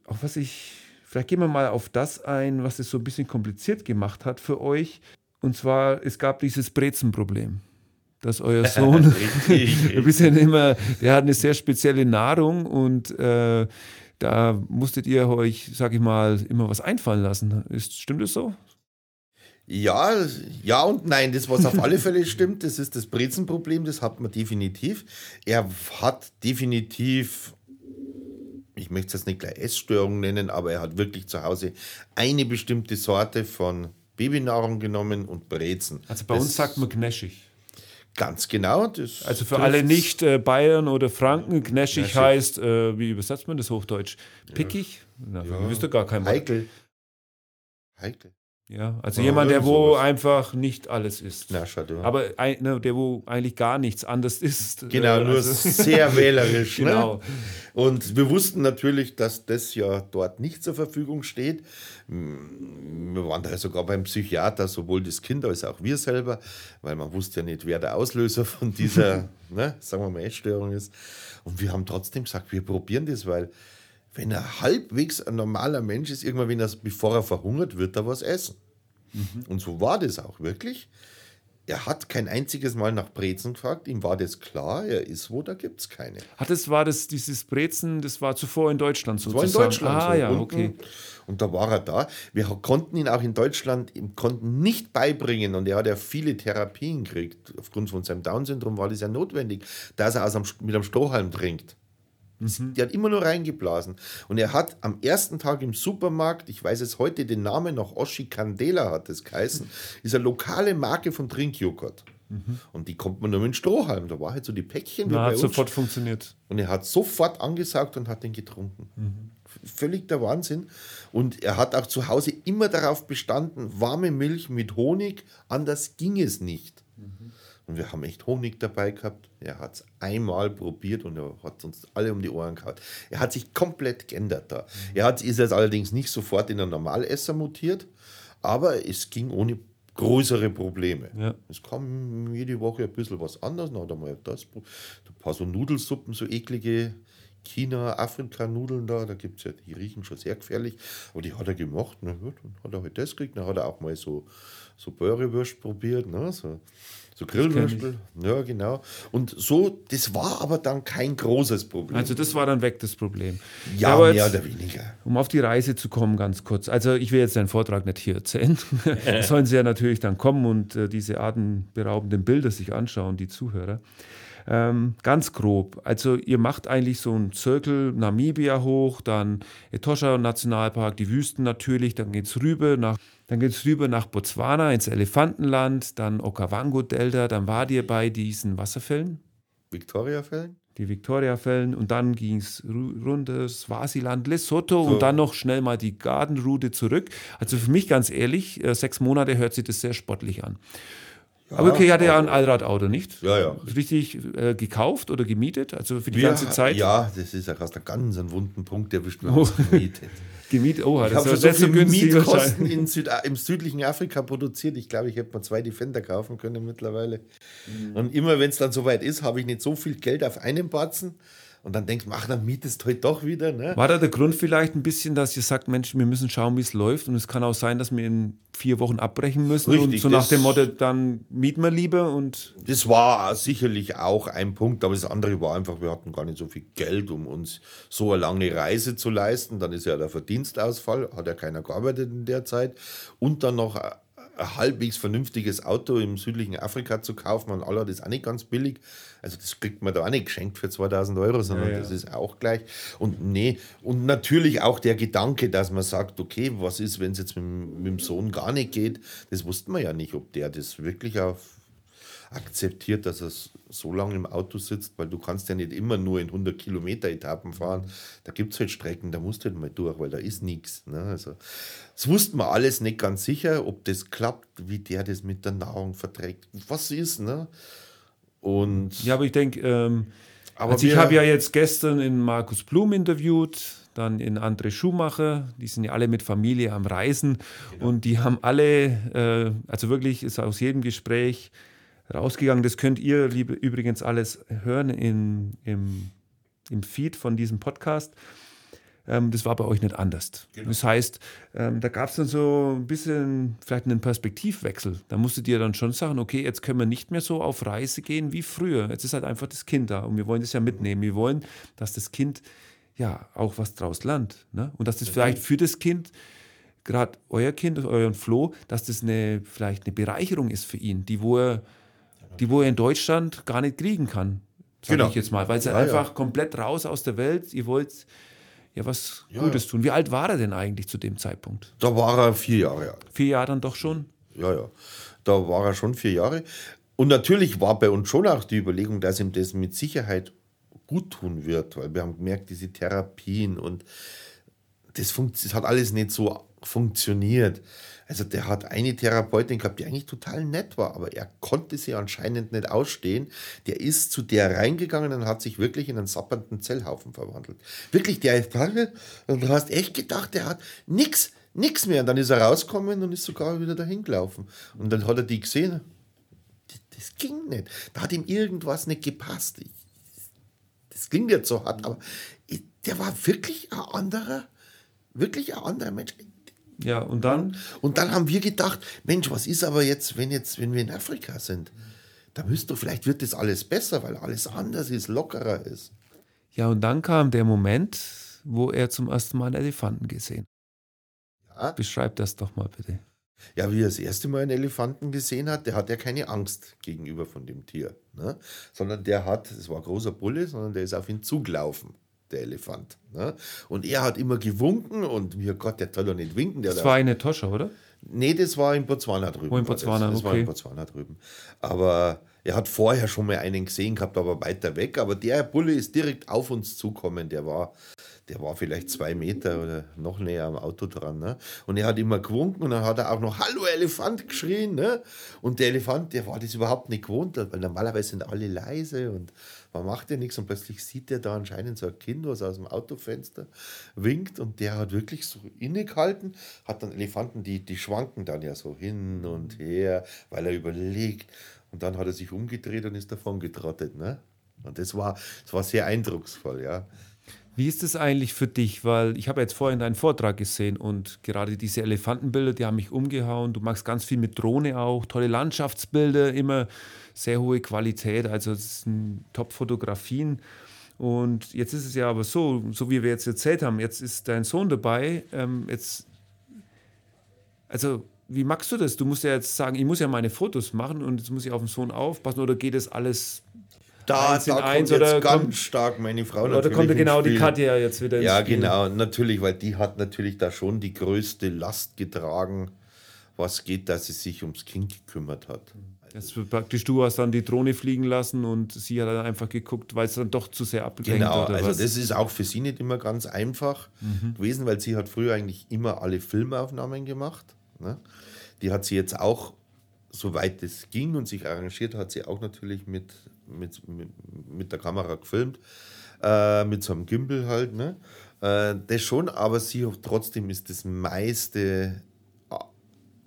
Auch was ich, vielleicht gehen wir mal auf das ein, was es so ein bisschen kompliziert gemacht hat für euch. Und zwar, es gab dieses Brezenproblem dass euer Sohn ein bisschen immer, der hat eine sehr spezielle Nahrung und äh, da musstet ihr euch, sag ich mal, immer was einfallen lassen. Ist, stimmt das so? Ja, ja und nein. Das, was auf alle Fälle stimmt, das ist das Brezenproblem, das hat man definitiv. Er hat definitiv, ich möchte es jetzt nicht gleich Essstörung nennen, aber er hat wirklich zu Hause eine bestimmte Sorte von Babynahrung genommen und Brezen. Also bei das, uns sagt man gnäschig. Ganz genau. also für alle nicht äh, Bayern oder Franken, gnäschig, gnäschig. heißt, äh, wie übersetzt man das Hochdeutsch? Pickig? Ja. Na, ja. Wüsste gar kein Wort. Heikel. Heikel. Ja, also ja, jemand, der wo sowas. einfach nicht alles ist. Na, schade. Aber ein, ne, der wo eigentlich gar nichts anders ist. Genau, äh, nur also sehr wählerisch. Ne? genau. Ne? Und wir wussten natürlich, dass das ja dort nicht zur Verfügung steht. Wir waren da sogar beim Psychiater, sowohl das Kind als auch wir selber, weil man wusste ja nicht, wer der Auslöser von dieser, ne, sagen wir mal, Essstörung ist. Und wir haben trotzdem gesagt, wir probieren das, weil wenn er halbwegs ein normaler Mensch ist, irgendwann, wenn er, bevor er verhungert, wird er was essen. Mhm. Und so war das auch wirklich. Er hat kein einziges Mal nach Brezen gefragt, ihm war das klar, er ist wo, da gibt es keine. Hat das war das, dieses Brezen, das war zuvor in Deutschland sozusagen? Das war in Deutschland. Ah, so. ja, okay. Und da war er da. Wir konnten ihn auch in Deutschland konnten nicht beibringen und er hat ja viele Therapien gekriegt. Aufgrund von seinem Down-Syndrom war das ja notwendig, dass er aus einem, mit einem Strohhalm trinkt. Mhm. Die hat immer nur reingeblasen. Und er hat am ersten Tag im Supermarkt, ich weiß jetzt heute den Namen noch, Oshi Candela hat es geheißen, ist eine lokale Marke von Trinkjoghurt. Mhm. Und die kommt man nur mit Strohhalm. Da war halt so die Päckchen. Na, hat sofort funktioniert. Und er hat sofort angesagt und hat den getrunken. Mhm. Völlig der Wahnsinn. Und er hat auch zu Hause immer darauf bestanden, warme Milch mit Honig, anders ging es nicht. Mhm. Und wir haben echt Honig dabei gehabt. Er hat es einmal probiert und er hat uns alle um die Ohren gehauen. Er hat sich komplett geändert da. Er hat, ist jetzt allerdings nicht sofort in einen Normalesser mutiert, aber es ging ohne größere Probleme. Ja. Es kam jede Woche ein bisschen was anderes. Dann hat er mal das, ein paar so Nudelsuppen, so eklige China-Afrika-Nudeln da, da gibt es ja, die riechen schon sehr gefährlich, aber die hat er gemacht. Na gut, dann hat er halt das gekriegt. Dann hat er auch mal so, so Börrewürst probiert, ne? so so Grillwürstel, ja genau. Und so, das war aber dann kein großes Problem. Also das war dann weg, das Problem. Ja, aber mehr jetzt, oder weniger. Um auf die Reise zu kommen, ganz kurz. Also ich will jetzt deinen Vortrag nicht hier erzählen. sollen sie ja natürlich dann kommen und äh, diese atemberaubenden Bilder sich anschauen, die Zuhörer. Ähm, ganz grob. Also ihr macht eigentlich so einen Zirkel Namibia hoch, dann Etosha Nationalpark, die Wüsten natürlich, dann geht es rüber nach dann geht es rüber nach Botswana ins Elefantenland, dann Okavango Delta, dann war ihr bei diesen Wasserfällen. Victoria-Fällen? die Victoria-Fällen und dann ging es runter Swasiland, Lesotho so. und dann noch schnell mal die Gardenroute zurück. Also für mich ganz ehrlich, äh, sechs Monate hört sich das sehr sportlich an. Ja, aber okay, hatte ja ein Allradauto, nicht? Ja, ja. Richtig äh, gekauft oder gemietet? Also für die Wir, ganze Zeit? Ja, das ist ja gerade ein ganz ein wunden Punkt, der wischt mir oh. gemietet. Gemietet, oh, das ich habe so viele Mietkosten in Süd im südlichen Afrika produziert. Ich glaube, ich hätte mal zwei Defender kaufen können mittlerweile. Mhm. Und immer, wenn es dann soweit ist, habe ich nicht so viel Geld auf einen Batzen und dann denkst du, ach, dann mietest du heute doch wieder. Ne? War da der Grund vielleicht ein bisschen, dass ihr sagt, Mensch, wir müssen schauen, wie es läuft und es kann auch sein, dass wir in vier Wochen abbrechen müssen Richtig, und so nach dem Motto, dann mieten wir lieber und... Das war sicherlich auch ein Punkt, aber das andere war einfach, wir hatten gar nicht so viel Geld, um uns so eine lange Reise zu leisten. Dann ist ja der Verdienstausfall, hat ja keiner gearbeitet in der Zeit und dann noch ein halbwegs vernünftiges Auto im südlichen Afrika zu kaufen und aller, das ist auch nicht ganz billig. Also das kriegt man da auch nicht geschenkt für 2000 Euro, sondern ja, ja. das ist auch gleich. Und nee, und natürlich auch der Gedanke, dass man sagt, okay, was ist, wenn es jetzt mit, mit dem Sohn gar nicht geht? Das wusste man ja nicht, ob der das wirklich auf akzeptiert, dass er so lange im Auto sitzt, weil du kannst ja nicht immer nur in 100 Kilometer Etappen fahren. Da gibt es halt Strecken, da musst du halt mal durch, weil da ist nichts. Ne? Also, das wusste man alles nicht ganz sicher, ob das klappt, wie der das mit der Nahrung verträgt. Was ist, ne? Und ja, aber ich denke, ähm, also ich habe ja jetzt gestern in Markus Blum interviewt, dann in André Schumacher, die sind ja alle mit Familie am Reisen genau. und die haben alle, äh, also wirklich ist aus jedem Gespräch rausgegangen. Das könnt ihr, liebe, übrigens alles hören in, im, im Feed von diesem Podcast. Ähm, das war bei euch nicht anders. Genau. Das heißt, ähm, da gab es dann so ein bisschen vielleicht einen Perspektivwechsel. Da musstet ihr dann schon sagen, okay, jetzt können wir nicht mehr so auf Reise gehen wie früher. Jetzt ist halt einfach das Kind da und wir wollen das ja mitnehmen. Wir wollen, dass das Kind ja auch was draus lernt. Ne? Und dass das vielleicht für das Kind gerade euer Kind, euren Flo, dass das eine, vielleicht eine Bereicherung ist für ihn, die wo er die wo er in Deutschland gar nicht kriegen kann. Sag genau. ich jetzt mal, weil es ja, einfach ja. komplett raus aus der Welt, ihr wollt ja was ja, Gutes tun. Wie alt war er denn eigentlich zu dem Zeitpunkt? Da war er vier Jahre alt. Vier Jahre dann doch schon? Ja, ja. Da war er schon vier Jahre. Und natürlich war bei uns schon auch die Überlegung, dass ihm das mit Sicherheit gut tun wird, weil wir haben gemerkt, diese Therapien und das, das hat alles nicht so funktioniert. Also der hat eine Therapeutin gehabt, die eigentlich total nett war, aber er konnte sie anscheinend nicht ausstehen. Der ist zu der reingegangen und hat sich wirklich in einen sappernden Zellhaufen verwandelt. Wirklich, der ist und du hast echt gedacht, der hat nichts, nichts mehr. Und dann ist er rausgekommen und ist sogar wieder dahin gelaufen. Und dann hat er die gesehen. Das ging nicht. Da hat ihm irgendwas nicht gepasst. Ich, das klingt jetzt so hart, aber der war wirklich ein anderer, wirklich ein anderer Mensch. Ja, und dann? Und dann haben wir gedacht, Mensch, was ist aber jetzt, wenn jetzt, wenn wir in Afrika sind? Da müsste vielleicht wird das alles besser, weil alles anders ist, lockerer ist. Ja, und dann kam der Moment, wo er zum ersten Mal einen Elefanten gesehen hat. Ja. Beschreib das doch mal bitte. Ja, wie er das erste Mal einen Elefanten gesehen hat, der hat ja keine Angst gegenüber von dem Tier. Ne? Sondern der hat, es war ein großer Bulle, sondern der ist auf ihn zugelaufen der Elefant. Ne? Und er hat immer gewunken und mir Gott, der soll doch nicht winken. das war eine Tosche, oder? Nee, das war in Botswana drüben. Oh, in Botswana, das, das okay. war in Botswana drüben. Aber er hat vorher schon mal einen gesehen gehabt, aber weiter weg. Aber der Bulle ist direkt auf uns zukommen. Der war, der war vielleicht zwei Meter oder noch näher am Auto dran. Ne? Und er hat immer gewunken und dann hat er auch noch Hallo Elefant geschrien. Ne? Und der Elefant, der war das überhaupt nicht gewohnt, weil normalerweise sind alle leise und man macht ja nichts und plötzlich sieht er da anscheinend so ein Kind, was aus dem Autofenster winkt und der hat wirklich so innegehalten, hat dann Elefanten, die, die schwanken dann ja so hin und her, weil er überlegt und dann hat er sich umgedreht und ist davon getrottet. Ne? Und das war, das war sehr eindrucksvoll, ja. Wie ist es eigentlich für dich? Weil ich habe jetzt vorhin deinen Vortrag gesehen und gerade diese Elefantenbilder, die haben mich umgehauen. Du machst ganz viel mit Drohne auch, tolle Landschaftsbilder, immer sehr hohe Qualität. Also es sind Top-Fotografien. Und jetzt ist es ja aber so, so wie wir jetzt erzählt haben, jetzt ist dein Sohn dabei. Ähm, jetzt, also wie machst du das? Du musst ja jetzt sagen, ich muss ja meine Fotos machen und jetzt muss ich auf den Sohn aufpassen oder geht das alles da, eins in da eins kommt oder jetzt ganz stark meine Frau natürlich. Oder kommt ja genau die Katja jetzt wieder ins Ja, Spiel. genau, natürlich, weil die hat natürlich da schon die größte Last getragen, was geht, dass sie sich ums Kind gekümmert hat. Das praktisch, du hast dann die Drohne fliegen lassen und sie hat dann einfach geguckt, weil es dann doch zu sehr abgelenkt Genau, also was? das ist auch für sie nicht immer ganz einfach Mhm. gewesen, weil sie hat früher eigentlich immer alle Filmaufnahmen gemacht. Ne? Die hat sie jetzt auch, soweit es ging und sich arrangiert, hat sie auch natürlich mit, mit, mit, mit der Kamera gefilmt, äh, mit so einem Gimbal halt. Ne? Äh, das schon, aber sie trotzdem ist das meiste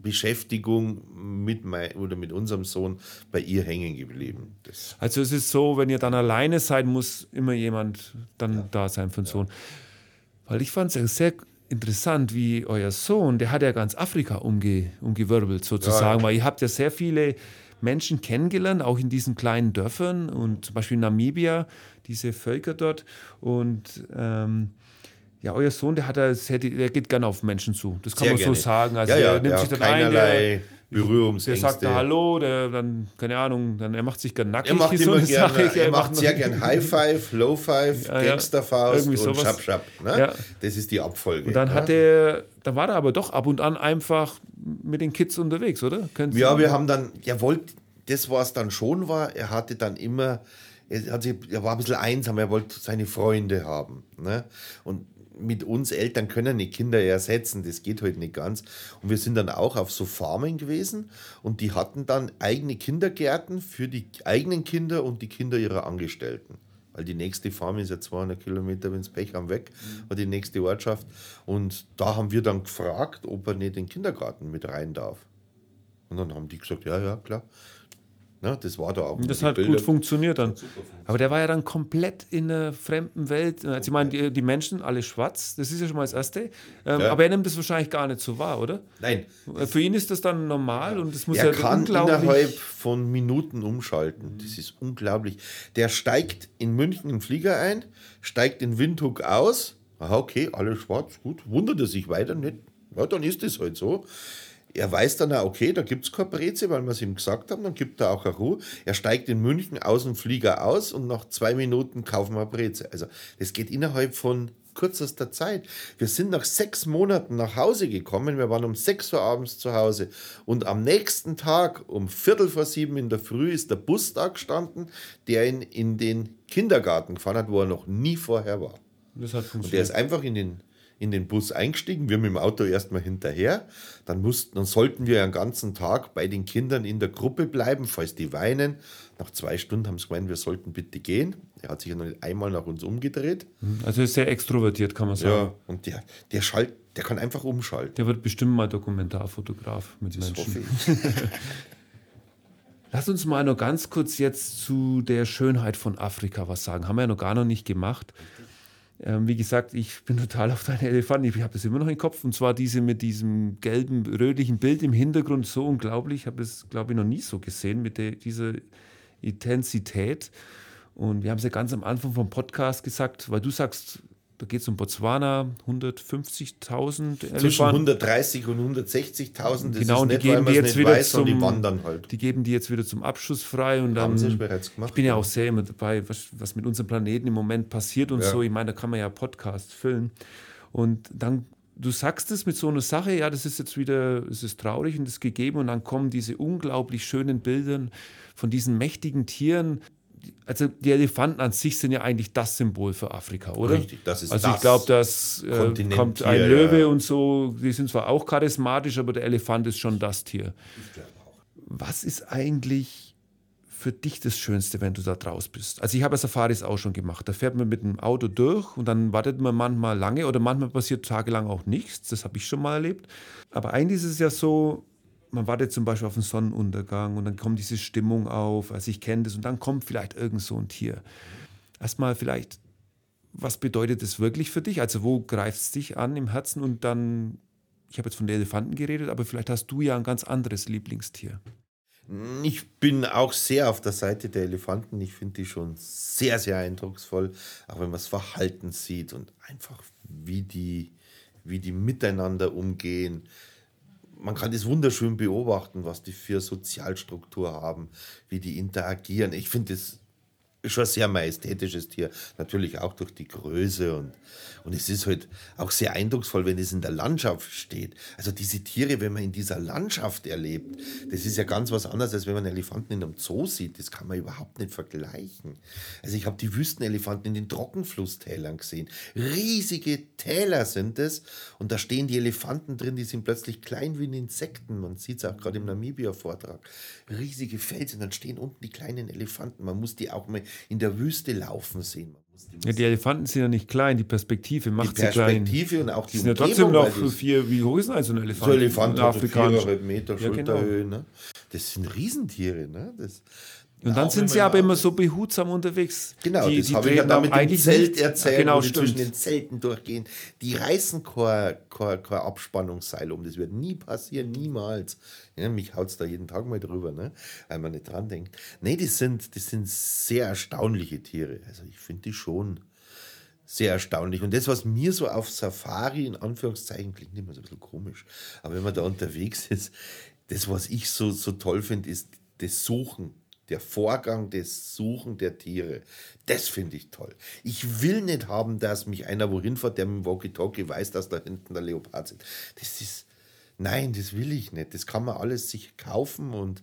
Beschäftigung mit, mein, oder mit unserem Sohn bei ihr hängen geblieben. Das, Also es ist so, wenn ihr dann alleine seid, muss immer jemand dann da sein für den Sohn. Weil ich fand es sehr interessant, wie euer Sohn, der hat ja ganz Afrika umge, umgewirbelt sozusagen, weil ihr habt ja sehr viele Menschen kennengelernt, auch in diesen kleinen Dörfern und zum Beispiel Namibia, diese Völker dort. Und ähm, ja, euer Sohn, der hat ja sehr, der geht gerne auf Menschen zu. Das kann Sehr man gerne. so sagen. Also ja, ja, er nimmt der sich dann ein, der, keinerlei der Berührungsängste. sagt da Hallo, der dann, keine Ahnung, dann er macht sich gerne nackig. Er macht so immer eine gerne, Sache. er macht sehr gern High Five, Low Five, Ja, ja. Gangsterfaust und sowas. Schap Schap. Ne? Ja. Das ist die Abfolge. Und dann ne? hat er, da war er aber doch ab und an einfach mit den Kids unterwegs, oder? Können Sie- Ja, wir haben dann, er wollte, das was dann schon war, er hatte dann immer, er, hat sich, er war ein bisschen einsam, er wollte seine Freunde haben. Ne? Und mit uns Eltern können die Kinder ersetzen, das geht heute nicht ganz. Und wir sind dann auch auf so Farmen gewesen und die hatten dann eigene Kindergärten für die eigenen Kinder und die Kinder ihrer Angestellten. Weil die nächste Farm ist ja 200 Kilometer, wenn es Pech haben, weg, war die nächste Ortschaft. Und da haben wir dann gefragt, ob er nicht in den Kindergarten mit rein darf. Und dann haben die gesagt, ja, ja, klar. Na, das war da auch. Das die hat Bilder- gut funktioniert dann. Aber der war ja dann komplett in einer fremden Welt. Also ich meine, die, die Menschen alle schwarz, das ist ja schon mal das Erste. Ähm, Ja. Aber er nimmt das wahrscheinlich gar nicht so wahr, oder? Nein, Für ihn ist das dann normal und es muss er ja kann innerhalb von Minuten umschalten. Das ist unglaublich. Der steigt in München den Flieger ein, steigt in Windhoek aus. Aha, okay, alles schwarz, gut. Wundert er sich weiter nicht? Ja, dann ist es halt so. Er weiß dann auch, okay, da gibt es keine Breze, weil wir es ihm gesagt haben, dann gibt er auch eine Ruhe. Er steigt in München aus dem Flieger aus und nach zwei Minuten kaufen wir Breze. Also das geht innerhalb von kürzester Zeit. Wir sind nach sechs Monaten nach Hause gekommen. Wir waren um sechs Uhr abends zu Hause. Und am nächsten Tag um Viertel vor sieben in der Früh ist der Bus da gestanden, der ihn in den Kindergarten gefahren hat, wo er noch nie vorher war. Das hat Und der funktioniert. ist einfach in den, in den Bus eingestiegen. Wir mit dem Auto erstmal hinterher. Dann, mussten, dann sollten wir einen ganzen Tag bei den Kindern in der Gruppe bleiben, falls die weinen. Nach zwei Stunden haben sie gemeint, wir sollten bitte gehen. Er hat sich ja noch nicht einmal nach uns umgedreht. Also er ist sehr extrovertiert, kann man sagen. Ja, und der, der, schalt, der kann einfach umschalten. Der wird bestimmt mal Dokumentarfotograf mit Das Menschen. Lass uns mal noch ganz kurz jetzt zu der Schönheit von Afrika was sagen. Haben wir ja noch gar noch nicht gemacht. Ähm, wie gesagt, ich bin total auf deine Elefanten. Ich habe das immer noch im Kopf. Und zwar diese mit diesem gelben, rötlichen Bild im Hintergrund. So unglaublich. Ich habe es, glaube ich, noch nie so gesehen mit der, dieser Intensität. Und wir haben es ja ganz am Anfang vom Podcast gesagt, weil du sagst, da geht es um Botswana, 150.000 Zwischen Elefanten. 130 und 160.000. Das Genau, und ist die nicht, weil geben man die es jetzt nicht wieder weiß, zum, die wandern halt. Die geben die jetzt wieder zum Abschuss frei und dann. Haben sie bereits gemacht, Ich bin ja auch sehr immer dabei, was, was mit unserem Planeten im Moment passiert und Ja. so. Ich meine, da kann man ja Podcast füllen. Und dann, du sagst es mit so einer Sache, ja, das ist jetzt wieder, es ist traurig und es ist gegeben und dann kommen diese unglaublich schönen Bilder von diesen mächtigen Tieren. Also die Elefanten an sich sind ja eigentlich das Symbol für Afrika, oder? Richtig, das ist also ich das glaube, dass äh, kommt ein hier, Löwe ja. und so, die sind zwar auch charismatisch, aber der Elefant ist schon das Tier. Was ist eigentlich für dich das Schönste, wenn du da draus bist? Also ich habe ja Safaris auch schon gemacht. Da fährt man mit dem Auto durch und dann wartet man manchmal lange oder manchmal passiert tagelang auch nichts. Das habe ich schon mal erlebt. Aber eigentlich ist es ja so, man wartet zum Beispiel auf den Sonnenuntergang und dann kommt diese Stimmung auf. Also ich kenne das und dann kommt vielleicht irgend so ein Tier. Erstmal vielleicht, was bedeutet das wirklich für dich? Also wo greift es dich an im Herzen und dann, ich habe jetzt von den Elefanten geredet, aber vielleicht hast du ja ein ganz anderes Lieblingstier. Ich bin auch sehr auf der Seite der Elefanten. Ich finde die schon sehr, sehr eindrucksvoll. Auch wenn man das Verhalten sieht und einfach wie die, wie die miteinander umgehen. Man kann das wunderschön beobachten, was die für Sozialstruktur haben, wie die interagieren. Ich finde das schon ein sehr majestätisches Tier. Natürlich auch durch die Größe und, und es ist halt auch sehr eindrucksvoll, wenn es in der Landschaft steht. Also diese Tiere, wenn man in dieser Landschaft erlebt, das ist ja ganz was anderes, als wenn man Elefanten in einem Zoo sieht. Das kann man überhaupt nicht vergleichen. Also ich habe die Wüstenelefanten in den Trockenflusstälern gesehen. Riesige Täler sind es und da stehen die Elefanten drin, die sind plötzlich klein wie Insekten. Man sieht es auch gerade im Namibia-Vortrag. Riesige Felsen, dann stehen unten die kleinen Elefanten. Man muss die auch mal in der Wüste laufen sehen. Ja, die Elefanten sind ja nicht klein, die Perspektive macht die Perspektive sie klein. und auch die sind ja trotzdem noch für vier, wie hoch ist denn so ein Elefant? So ein Elefant hat Meter Ja, genau. Schulterhöhe. Ne? Das sind Riesentiere. Ne? Das, Und dann sind sie aber immer so behutsam unterwegs. Genau, die, das habe ich ja treten da mit dem eigentlich Zelt nicht- erzählt, Genau, wo die zwischen den Zelten durchgehen. Die reißen kein, kein, kein Abspannungsseil um. Das wird nie passieren, niemals. Ja, mich haut es da jeden Tag mal drüber, ne? weil man nicht dran denkt. Nee, das sind, das sind sehr erstaunliche Tiere. Also ich finde die schon sehr erstaunlich. Und das, was mir so auf Safari in Anführungszeichen klingt, immer so ein bisschen komisch, aber wenn man da unterwegs ist, das, was ich so, so toll finde, ist das Suchen. Der Vorgang des Suchen der Tiere. Das finde ich toll. Ich will nicht haben, dass mich einer wohin fährt, der mit dem Walkie-Talkie weiß, dass da hinten der Leopard sitzt. Das ist, nein, das will ich nicht. Das kann man alles sich kaufen und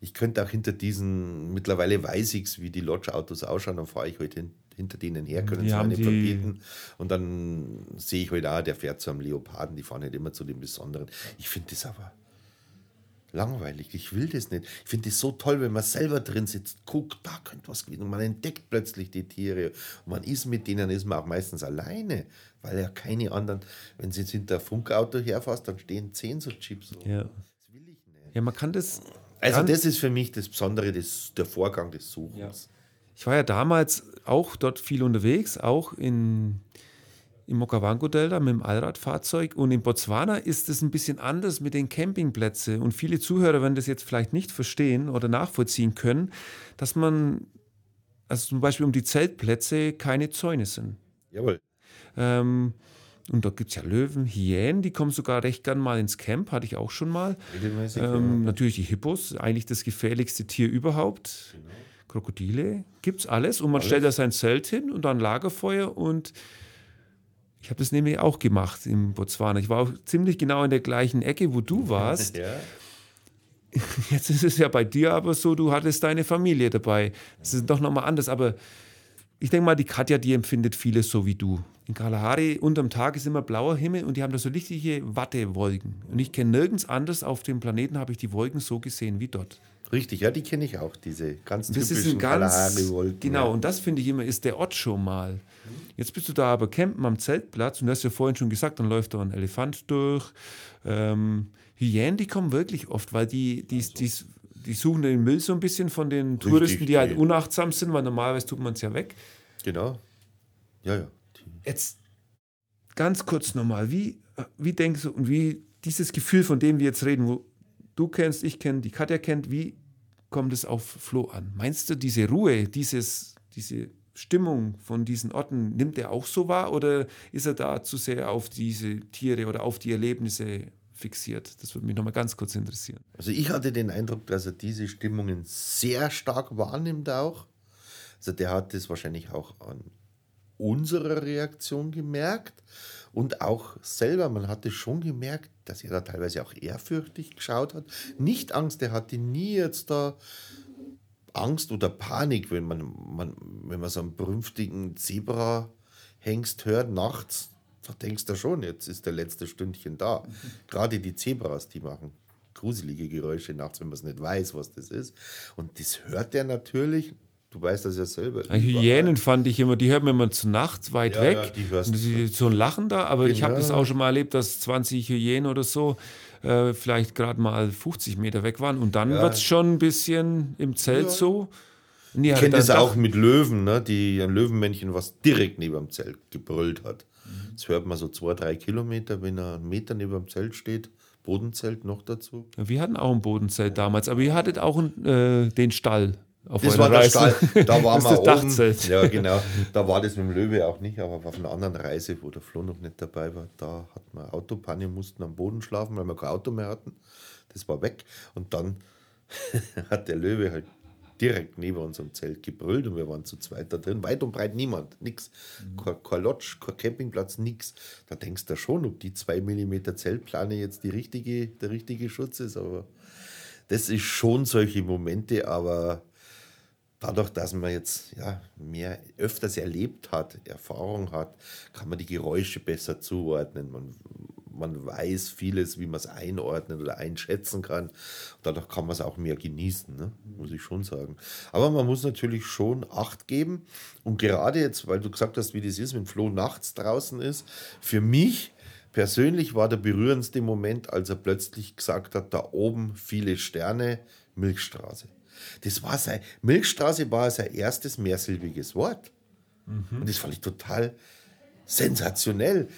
ich könnte auch hinter diesen, mittlerweile weiß ich wie die Lodge-Autos ausschauen, dann fahre ich halt hin, hinter denen her, können sie nicht verbieten. Und dann sehe ich halt auch, der fährt zu einem Leoparden, die fahren halt immer zu den Besonderen. Ich finde das aber langweilig. Ich will das nicht. Ich finde es so toll, wenn man selber drin sitzt, guckt, da könnte was gehen. Und man entdeckt plötzlich die Tiere. Und man ist mit denen, ist man auch meistens alleine, weil ja keine anderen, wenn sie jetzt hinter Funkauto herfährst, dann stehen zehn so Chips. So. Ja. Das will ich nicht. ja, man kann das. Also Ganz- das ist für mich das Besondere, das, der Vorgang des Suchens. Ich war ja damals auch dort viel unterwegs, auch in, im Okavango-Delta mit dem Allradfahrzeug. Und in Botswana ist es ein bisschen anders mit den Campingplätzen. Und viele Zuhörer werden das jetzt vielleicht nicht verstehen oder nachvollziehen können, dass man, also zum Beispiel um die Zeltplätze, keine Zäune sind. Jawohl. Ähm, und da gibt es ja Löwen, Hyänen, die kommen sogar recht gern mal ins Camp, hatte ich auch schon mal. Regelmäßig. Ähm, natürlich die Hippos, eigentlich das gefährlichste Tier überhaupt. Krokodile, gibt's alles. Und man stellt da sein Zelt hin und dann Lagerfeuer. Und ich habe das nämlich auch gemacht in Botswana. Ich war auch ziemlich genau in der gleichen Ecke, wo du warst. ja. Jetzt ist es ja bei dir aber so, du hattest deine Familie dabei. Das ist doch nochmal anders. Aber ich denke mal, die Katja, die empfindet vieles so wie du. In Kalahari unterm Tag ist immer blauer Himmel und die haben da so richtige Wattewolken. Und ich kenne nirgends anders auf dem Planeten habe ich die Wolken so gesehen wie dort. Richtig, ja, die kenne ich auch, diese ganz Das ist typischen ein ganz, genau, Ja. und das finde ich immer, ist der Ort schon mal. Jetzt bist du da aber campen am Zeltplatz und du hast ja vorhin schon gesagt, dann läuft da ein Elefant durch. Ähm, Hyänen, die kommen wirklich oft, weil die, die, die, die suchen den Müll so ein bisschen von den Touristen, die halt unachtsam sind, weil normalerweise tut man es ja weg. Genau. Ja, ja. Jetzt ganz kurz nochmal, wie, wie denkst du und wie dieses Gefühl, von dem wir jetzt reden, wo du kennst, ich kenne, die Katja kennt, wie kommt es auf Flo an? Meinst du, diese Ruhe, dieses, diese Stimmung von diesen Orten, nimmt er auch so wahr oder ist er da zu sehr auf diese Tiere oder auf die Erlebnisse fixiert? Das würde mich nochmal ganz kurz interessieren. Also ich hatte den Eindruck, dass er diese Stimmungen sehr stark wahrnimmt auch. Also der hat das wahrscheinlich auch an unserer Reaktion gemerkt und auch selber, man hatte schon gemerkt, dass er da teilweise auch ehrfürchtig geschaut hat. Nicht Angst, er hatte nie jetzt da Angst oder Panik, wenn man, man, wenn man so einen berühmtigen Zebra-Hengst hört nachts, da denkst du schon, jetzt ist der letzte Stündchen da. Gerade die Zebras, die machen gruselige Geräusche nachts, wenn man es nicht weiß, was das ist. Und das hört er natürlich. Du weißt das ja selber. Hyänen fand ich immer, die hört man immer zu Nacht weit Ja, weg. ja, die hörst die, so ein Lachen da, aber ich habe das auch schon mal erlebt, dass 20 Hyänen oder so äh, vielleicht gerade mal 50 Meter weg waren. Und dann Ja. wird es schon ein bisschen im Zelt Ja. so. Die Ich kenne das doch- auch mit Löwen, ne? die, ein Löwenmännchen, was direkt neben dem Zelt gebrüllt hat. Das hört man so zwei, drei Kilometer, wenn er einen Meter neben dem Zelt steht. Bodenzelt noch dazu. Wir hatten auch ein Bodenzelt damals, aber ihr hattet auch ein, äh, den Stall auf Das war der Reise. Stall. Da ist das oben. Ja, genau. Da war das mit dem Löwe auch nicht, aber auf einer anderen Reise, wo der Flo noch nicht dabei war, da hatten wir Autopanne, mussten am Boden schlafen, weil wir kein Auto mehr hatten. Das war weg. Und dann hat der Löwe halt direkt neben unserem Zelt gebrüllt und wir waren zu zweit da drin. Weit und breit niemand, nix. Mhm. Kein, kein Lodge, kein Campingplatz, nix. Da denkst du schon, ob die 2 mm Zeltplane jetzt die richtige, der richtige Schutz ist. Aber das ist schon solche Momente, aber dadurch, dass man jetzt ja, mehr öfters erlebt hat, Erfahrung hat, kann man die Geräusche besser zuordnen. Man, man weiß vieles, wie man es einordnen oder einschätzen kann. Dadurch kann man es auch mehr genießen, ne? muss ich schon sagen. Aber man muss natürlich schon Acht geben. Und gerade jetzt, weil du gesagt hast, wie das ist, wenn Flo nachts draußen ist, für mich persönlich war der berührendste Moment, als er plötzlich gesagt hat, da oben viele Sterne, Milchstraße. Das war sein, Milchstraße war sein erstes mehrsilbiges Wort. Mhm. Und das fand ich total sensationell.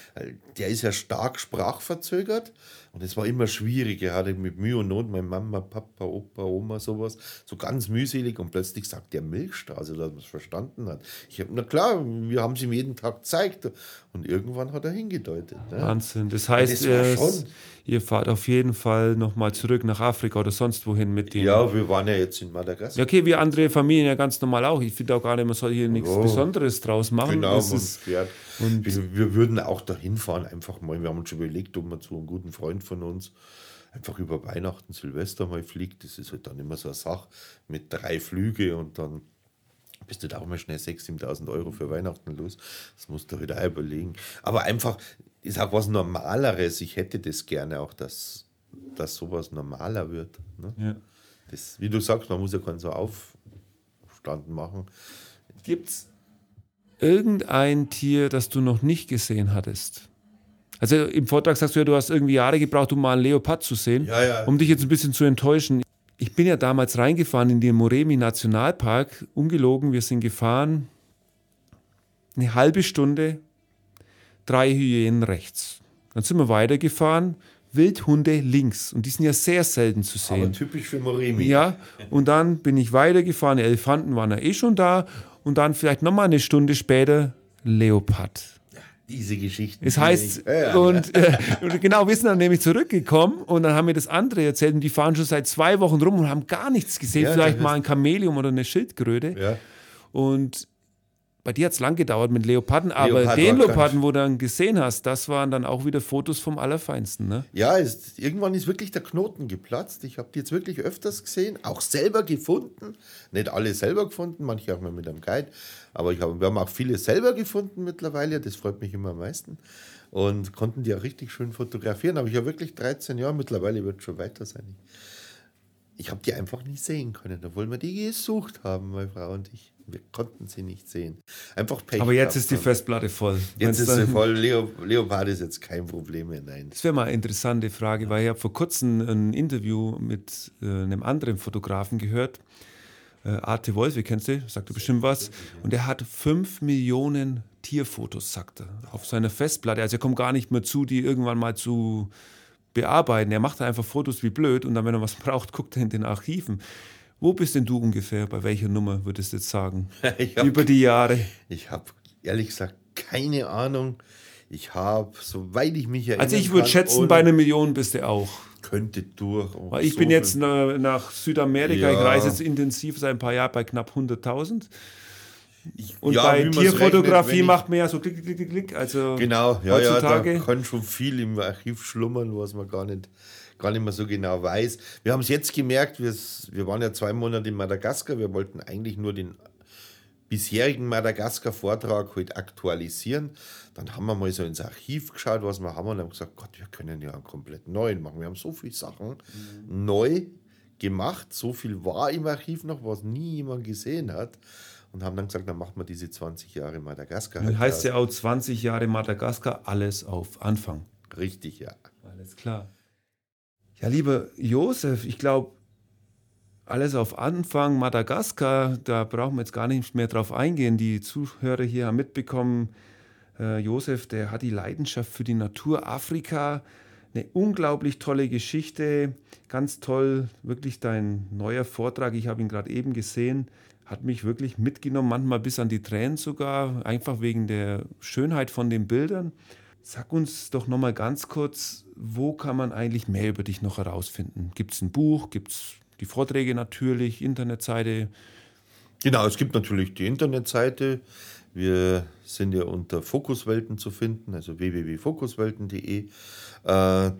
Der ist ja stark sprachverzögert und es war immer schwierig. Er hatte mit Mühe und Not meine Mama, Papa, Opa, Oma, sowas, so ganz mühselig und plötzlich sagt der Milchstraße, dass man es verstanden hat. Ich habe, na klar, wir haben es ihm jeden Tag gezeigt und irgendwann hat er hingedeutet. Ne? Wahnsinn. Das heißt, das ihr fahrt auf jeden Fall nochmal zurück nach Afrika oder sonst wohin mit dem. Ja, wir waren ja jetzt in Madagaskar. Ja, okay, wie andere Familien ja ganz normal auch. Ich finde auch gar nicht, man soll hier nichts oh, Besonderes draus machen. Genau, man fährt. Und wir, wir, würden auch dahin fahren, einfach mal. Wir haben uns schon überlegt, ob man zu einem guten Freund von uns einfach über Weihnachten, Silvester mal fliegt. Das ist halt dann immer so eine Sache mit drei Flüge und dann bist du da auch mal schnell 6.000, 7.000 Euro für Weihnachten los. Das musst du wieder überlegen. Aber einfach, ich sag was Normaleres. Ich hätte das gerne auch, dass, dass sowas normaler wird. Ne? Ja. Das, wie du sagst, man muss ja keinen so Aufstand machen. Gibt es irgendein Tier, das du noch nicht gesehen hattest? Also im Vortrag sagst du ja, du hast irgendwie Jahre gebraucht, um mal einen Leopard zu sehen. Ja, ja. Um dich jetzt ein bisschen zu enttäuschen. Ich bin ja damals reingefahren in den Moremi Nationalpark, ungelogen, wir sind gefahren, eine halbe Stunde, drei Hyänen rechts. Dann sind wir weitergefahren, Wildhunde links. Und die sind ja sehr selten zu sehen. Aber typisch für Moremi. Ja, und dann bin ich weitergefahren, die Elefanten waren ja eh schon da. Und dann vielleicht nochmal eine Stunde später Leopard diese Geschichten. Es heißt, ja, und, äh, und, genau, wir sind dann nämlich zurückgekommen und dann haben wir das andere erzählt und die fahren schon seit zwei Wochen rum und haben gar nichts gesehen, ja, vielleicht mal ein Chamäleon oder eine Schildkröte. Ja. Und bei dir hat es lang gedauert mit Leoparden, aber Leopard den Leoparden, wo du dann gesehen hast, das waren dann auch wieder Fotos vom Allerfeinsten. Ne? Ja, es, irgendwann ist wirklich der Knoten geplatzt. Ich habe die jetzt wirklich öfters gesehen, auch selber gefunden. Nicht alle selber gefunden, manche auch mal mit einem Guide. Aber ich hab, wir haben auch viele selber gefunden mittlerweile. Das freut mich immer am meisten. Und konnten die auch richtig schön fotografieren. Aber ich habe wirklich 13 Jahre, mittlerweile wird es schon weiter sein. Ich habe die einfach nicht sehen können, obwohl wir die gesucht haben, meine Frau und ich. Wir konnten sie nicht sehen. Einfach Pech. Aber jetzt ist die Festplatte voll. Jetzt ist sie voll. Leo, Leopard ist jetzt kein Problem mehr, nein. Das wäre mal eine interessante Frage, weil ich habe vor kurzem ein Interview mit äh, einem anderen Fotografen gehört. Äh, Arte Wolf, wie kennst du? Sagt er bestimmt was. Und er hat fünf Millionen Tierfotos, sagt er, auf seiner Festplatte. Also er kommt gar nicht mehr zu, die irgendwann mal zu bearbeiten. Er macht einfach Fotos wie blöd und dann, wenn er was braucht, guckt er in den Archiven. Wo bist denn du ungefähr? Bei welcher Nummer würdest du jetzt sagen? hab, Über die Jahre? Ich habe ehrlich gesagt keine Ahnung. Ich habe, soweit ich mich erinnere. Also ich würde schätzen, bei einer Million bist du auch. Könnte durch. Weil ich so bin jetzt nach Südamerika, ja. ich reise jetzt intensiv seit ein paar Jahren bei knapp 100.000. Und ja, bei Tierfotografie rechnet, macht man ja so klick, klick, klick, klick. Also genau, ja, heutzutage. ja, da kann schon viel im Archiv schlummern, was man gar nicht gar nicht mehr so genau weiß. Wir haben es jetzt gemerkt, wir waren ja zwei Monate in Madagaskar, wir wollten eigentlich nur den bisherigen Madagaskar-Vortrag heute aktualisieren. Dann haben wir mal so ins Archiv geschaut, was wir haben und haben gesagt, Gott, wir können ja einen komplett neuen machen. Wir haben so viele Sachen mhm. neu gemacht, so viel war im Archiv noch, was nie jemand gesehen hat. Und haben dann gesagt, dann machen wir diese 20 Jahre Madagaskar. Das heißt ja auch 20 Jahre Madagaskar, alles auf Anfang. Richtig, ja. Alles klar. Ja, lieber Josef, ich glaube, alles auf Anfang Madagaskar, da brauchen wir jetzt gar nicht mehr drauf eingehen. Die Zuhörer hier haben mitbekommen, äh, Josef, der hat die Leidenschaft für die Natur Afrika. Eine unglaublich tolle Geschichte, ganz toll, wirklich dein neuer Vortrag. Ich habe ihn gerade eben gesehen, hat mich wirklich mitgenommen, manchmal bis an die Tränen sogar, einfach wegen der Schönheit von den Bildern. Sag uns doch noch mal ganz kurz, wo kann man eigentlich mehr über dich noch herausfinden? Gibt es ein Buch? Gibt es die Vorträge natürlich, Internetseite. Genau, es gibt natürlich die Internetseite. Wir sind ja unter Fokuswelten zu finden, also www.fokuswelten.de. Äh,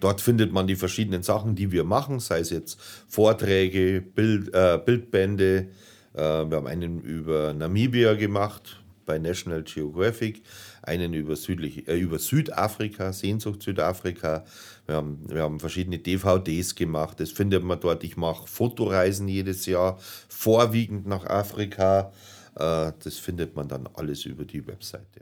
dort findet man die verschiedenen Sachen, die wir machen, sei es jetzt Vorträge, Bild, äh, Bildbände. Äh, wir haben einen über Namibia gemacht bei National Geographic, einen über, südlich, äh, über Südafrika, Sehnsucht Südafrika. Wir haben, wir haben verschiedene DVDs gemacht, das findet man dort. Ich mache Fotoreisen jedes Jahr, vorwiegend nach Afrika. Äh, das findet man dann alles über die Webseite.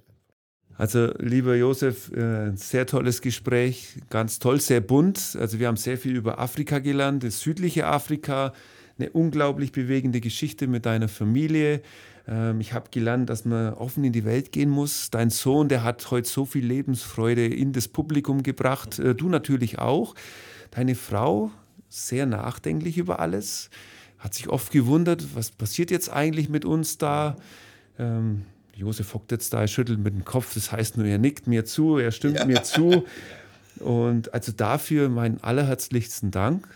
Also, lieber Josef, äh, sehr tolles Gespräch, ganz toll, sehr bunt. Also, wir haben sehr viel über Afrika gelernt, das südliche Afrika, eine unglaublich bewegende Geschichte mit deiner Familie. Ähm, ich habe gelernt, dass man offen in die Welt gehen muss. Dein Sohn, der hat heute so viel Lebensfreude in das Publikum gebracht. Äh, du natürlich auch. Deine Frau, sehr nachdenklich über alles, hat sich oft gewundert, was passiert jetzt eigentlich mit uns da. Ähm, Josef hockt jetzt da, er schüttelt mit dem Kopf, das heißt nur, er nickt mir zu, er stimmt ja. mir zu. Und also dafür meinen allerherzlichsten Dank.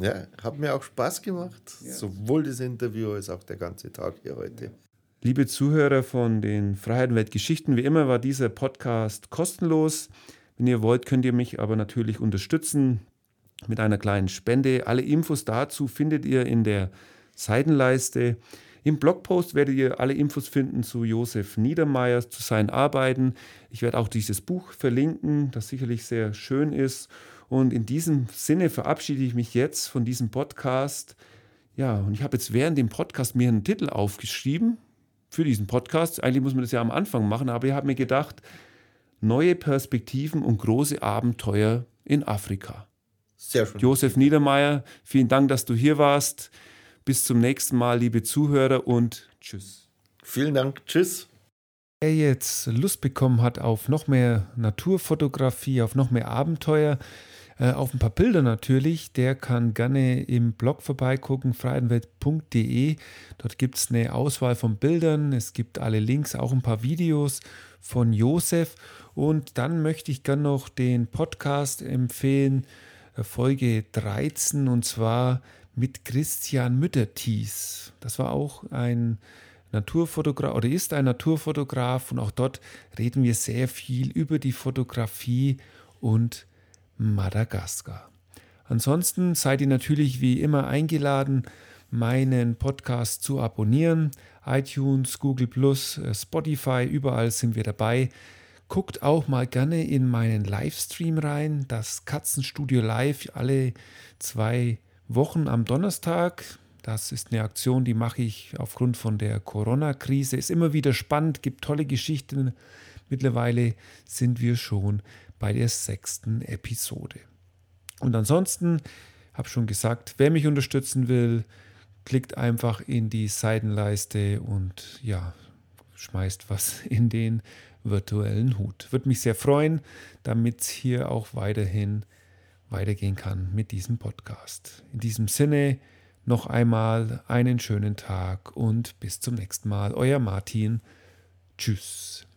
Ja, hat mir auch Spaß gemacht, ja. sowohl das Interview als auch der ganze Tag hier heute. Liebe Zuhörer von den Freiheitenwelt Geschichten, wie immer war dieser Podcast kostenlos. Wenn ihr wollt, könnt ihr mich aber natürlich unterstützen mit einer kleinen Spende. Alle Infos dazu findet ihr in der Seitenleiste. Im Blogpost werdet ihr alle Infos finden zu Josef Niedermeyer, zu seinen Arbeiten. Ich werde auch dieses Buch verlinken, das sicherlich sehr schön ist. Und in diesem Sinne verabschiede ich mich jetzt von diesem Podcast. Ja, und ich habe jetzt während dem Podcast mir einen Titel aufgeschrieben für diesen Podcast. Eigentlich muss man das ja am Anfang machen, aber ich habe mir gedacht, neue Perspektiven und große Abenteuer in Afrika. Sehr schön. Josef Niedermeyer, vielen Dank, dass du hier warst. Bis zum nächsten Mal, liebe Zuhörer und tschüss. Vielen Dank, tschüss. Wer jetzt Lust bekommen hat auf noch mehr Naturfotografie, auf noch mehr Abenteuer, äh, auf ein paar Bilder natürlich, der kann gerne im Blog vorbeigucken, freienwelt.de. Dort gibt es eine Auswahl von Bildern, es gibt alle Links, auch ein paar Videos von Josef. Und dann möchte ich gerne noch den Podcast empfehlen, äh, Folge 13, und zwar mit Christian Mütterties. Das war auch ein Naturfotograf oder ist ein Naturfotograf und auch dort reden wir sehr viel über die Fotografie und Madagaskar. Ansonsten seid ihr natürlich wie immer eingeladen, meinen Podcast zu abonnieren. iTunes, Google Plus, Spotify, überall sind wir dabei. Guckt auch mal gerne in meinen Livestream rein, das Katzenstudio Live, alle zwei Wochen am Donnerstag. Das ist eine Aktion, die mache ich aufgrund von der Corona-Krise. Ist immer wieder spannend, gibt tolle Geschichten. Mittlerweile sind wir schon bei der sechsten Episode. Und ansonsten habe schon gesagt, wer mich unterstützen will, klickt einfach in die Seitenleiste und ja, schmeißt was in den virtuellen Hut. Würde mich sehr freuen, damit es hier auch weiterhin weitergehen kann mit diesem Podcast. In diesem Sinne noch einmal einen schönen Tag und bis zum nächsten Mal. Euer Martin. Tschüss.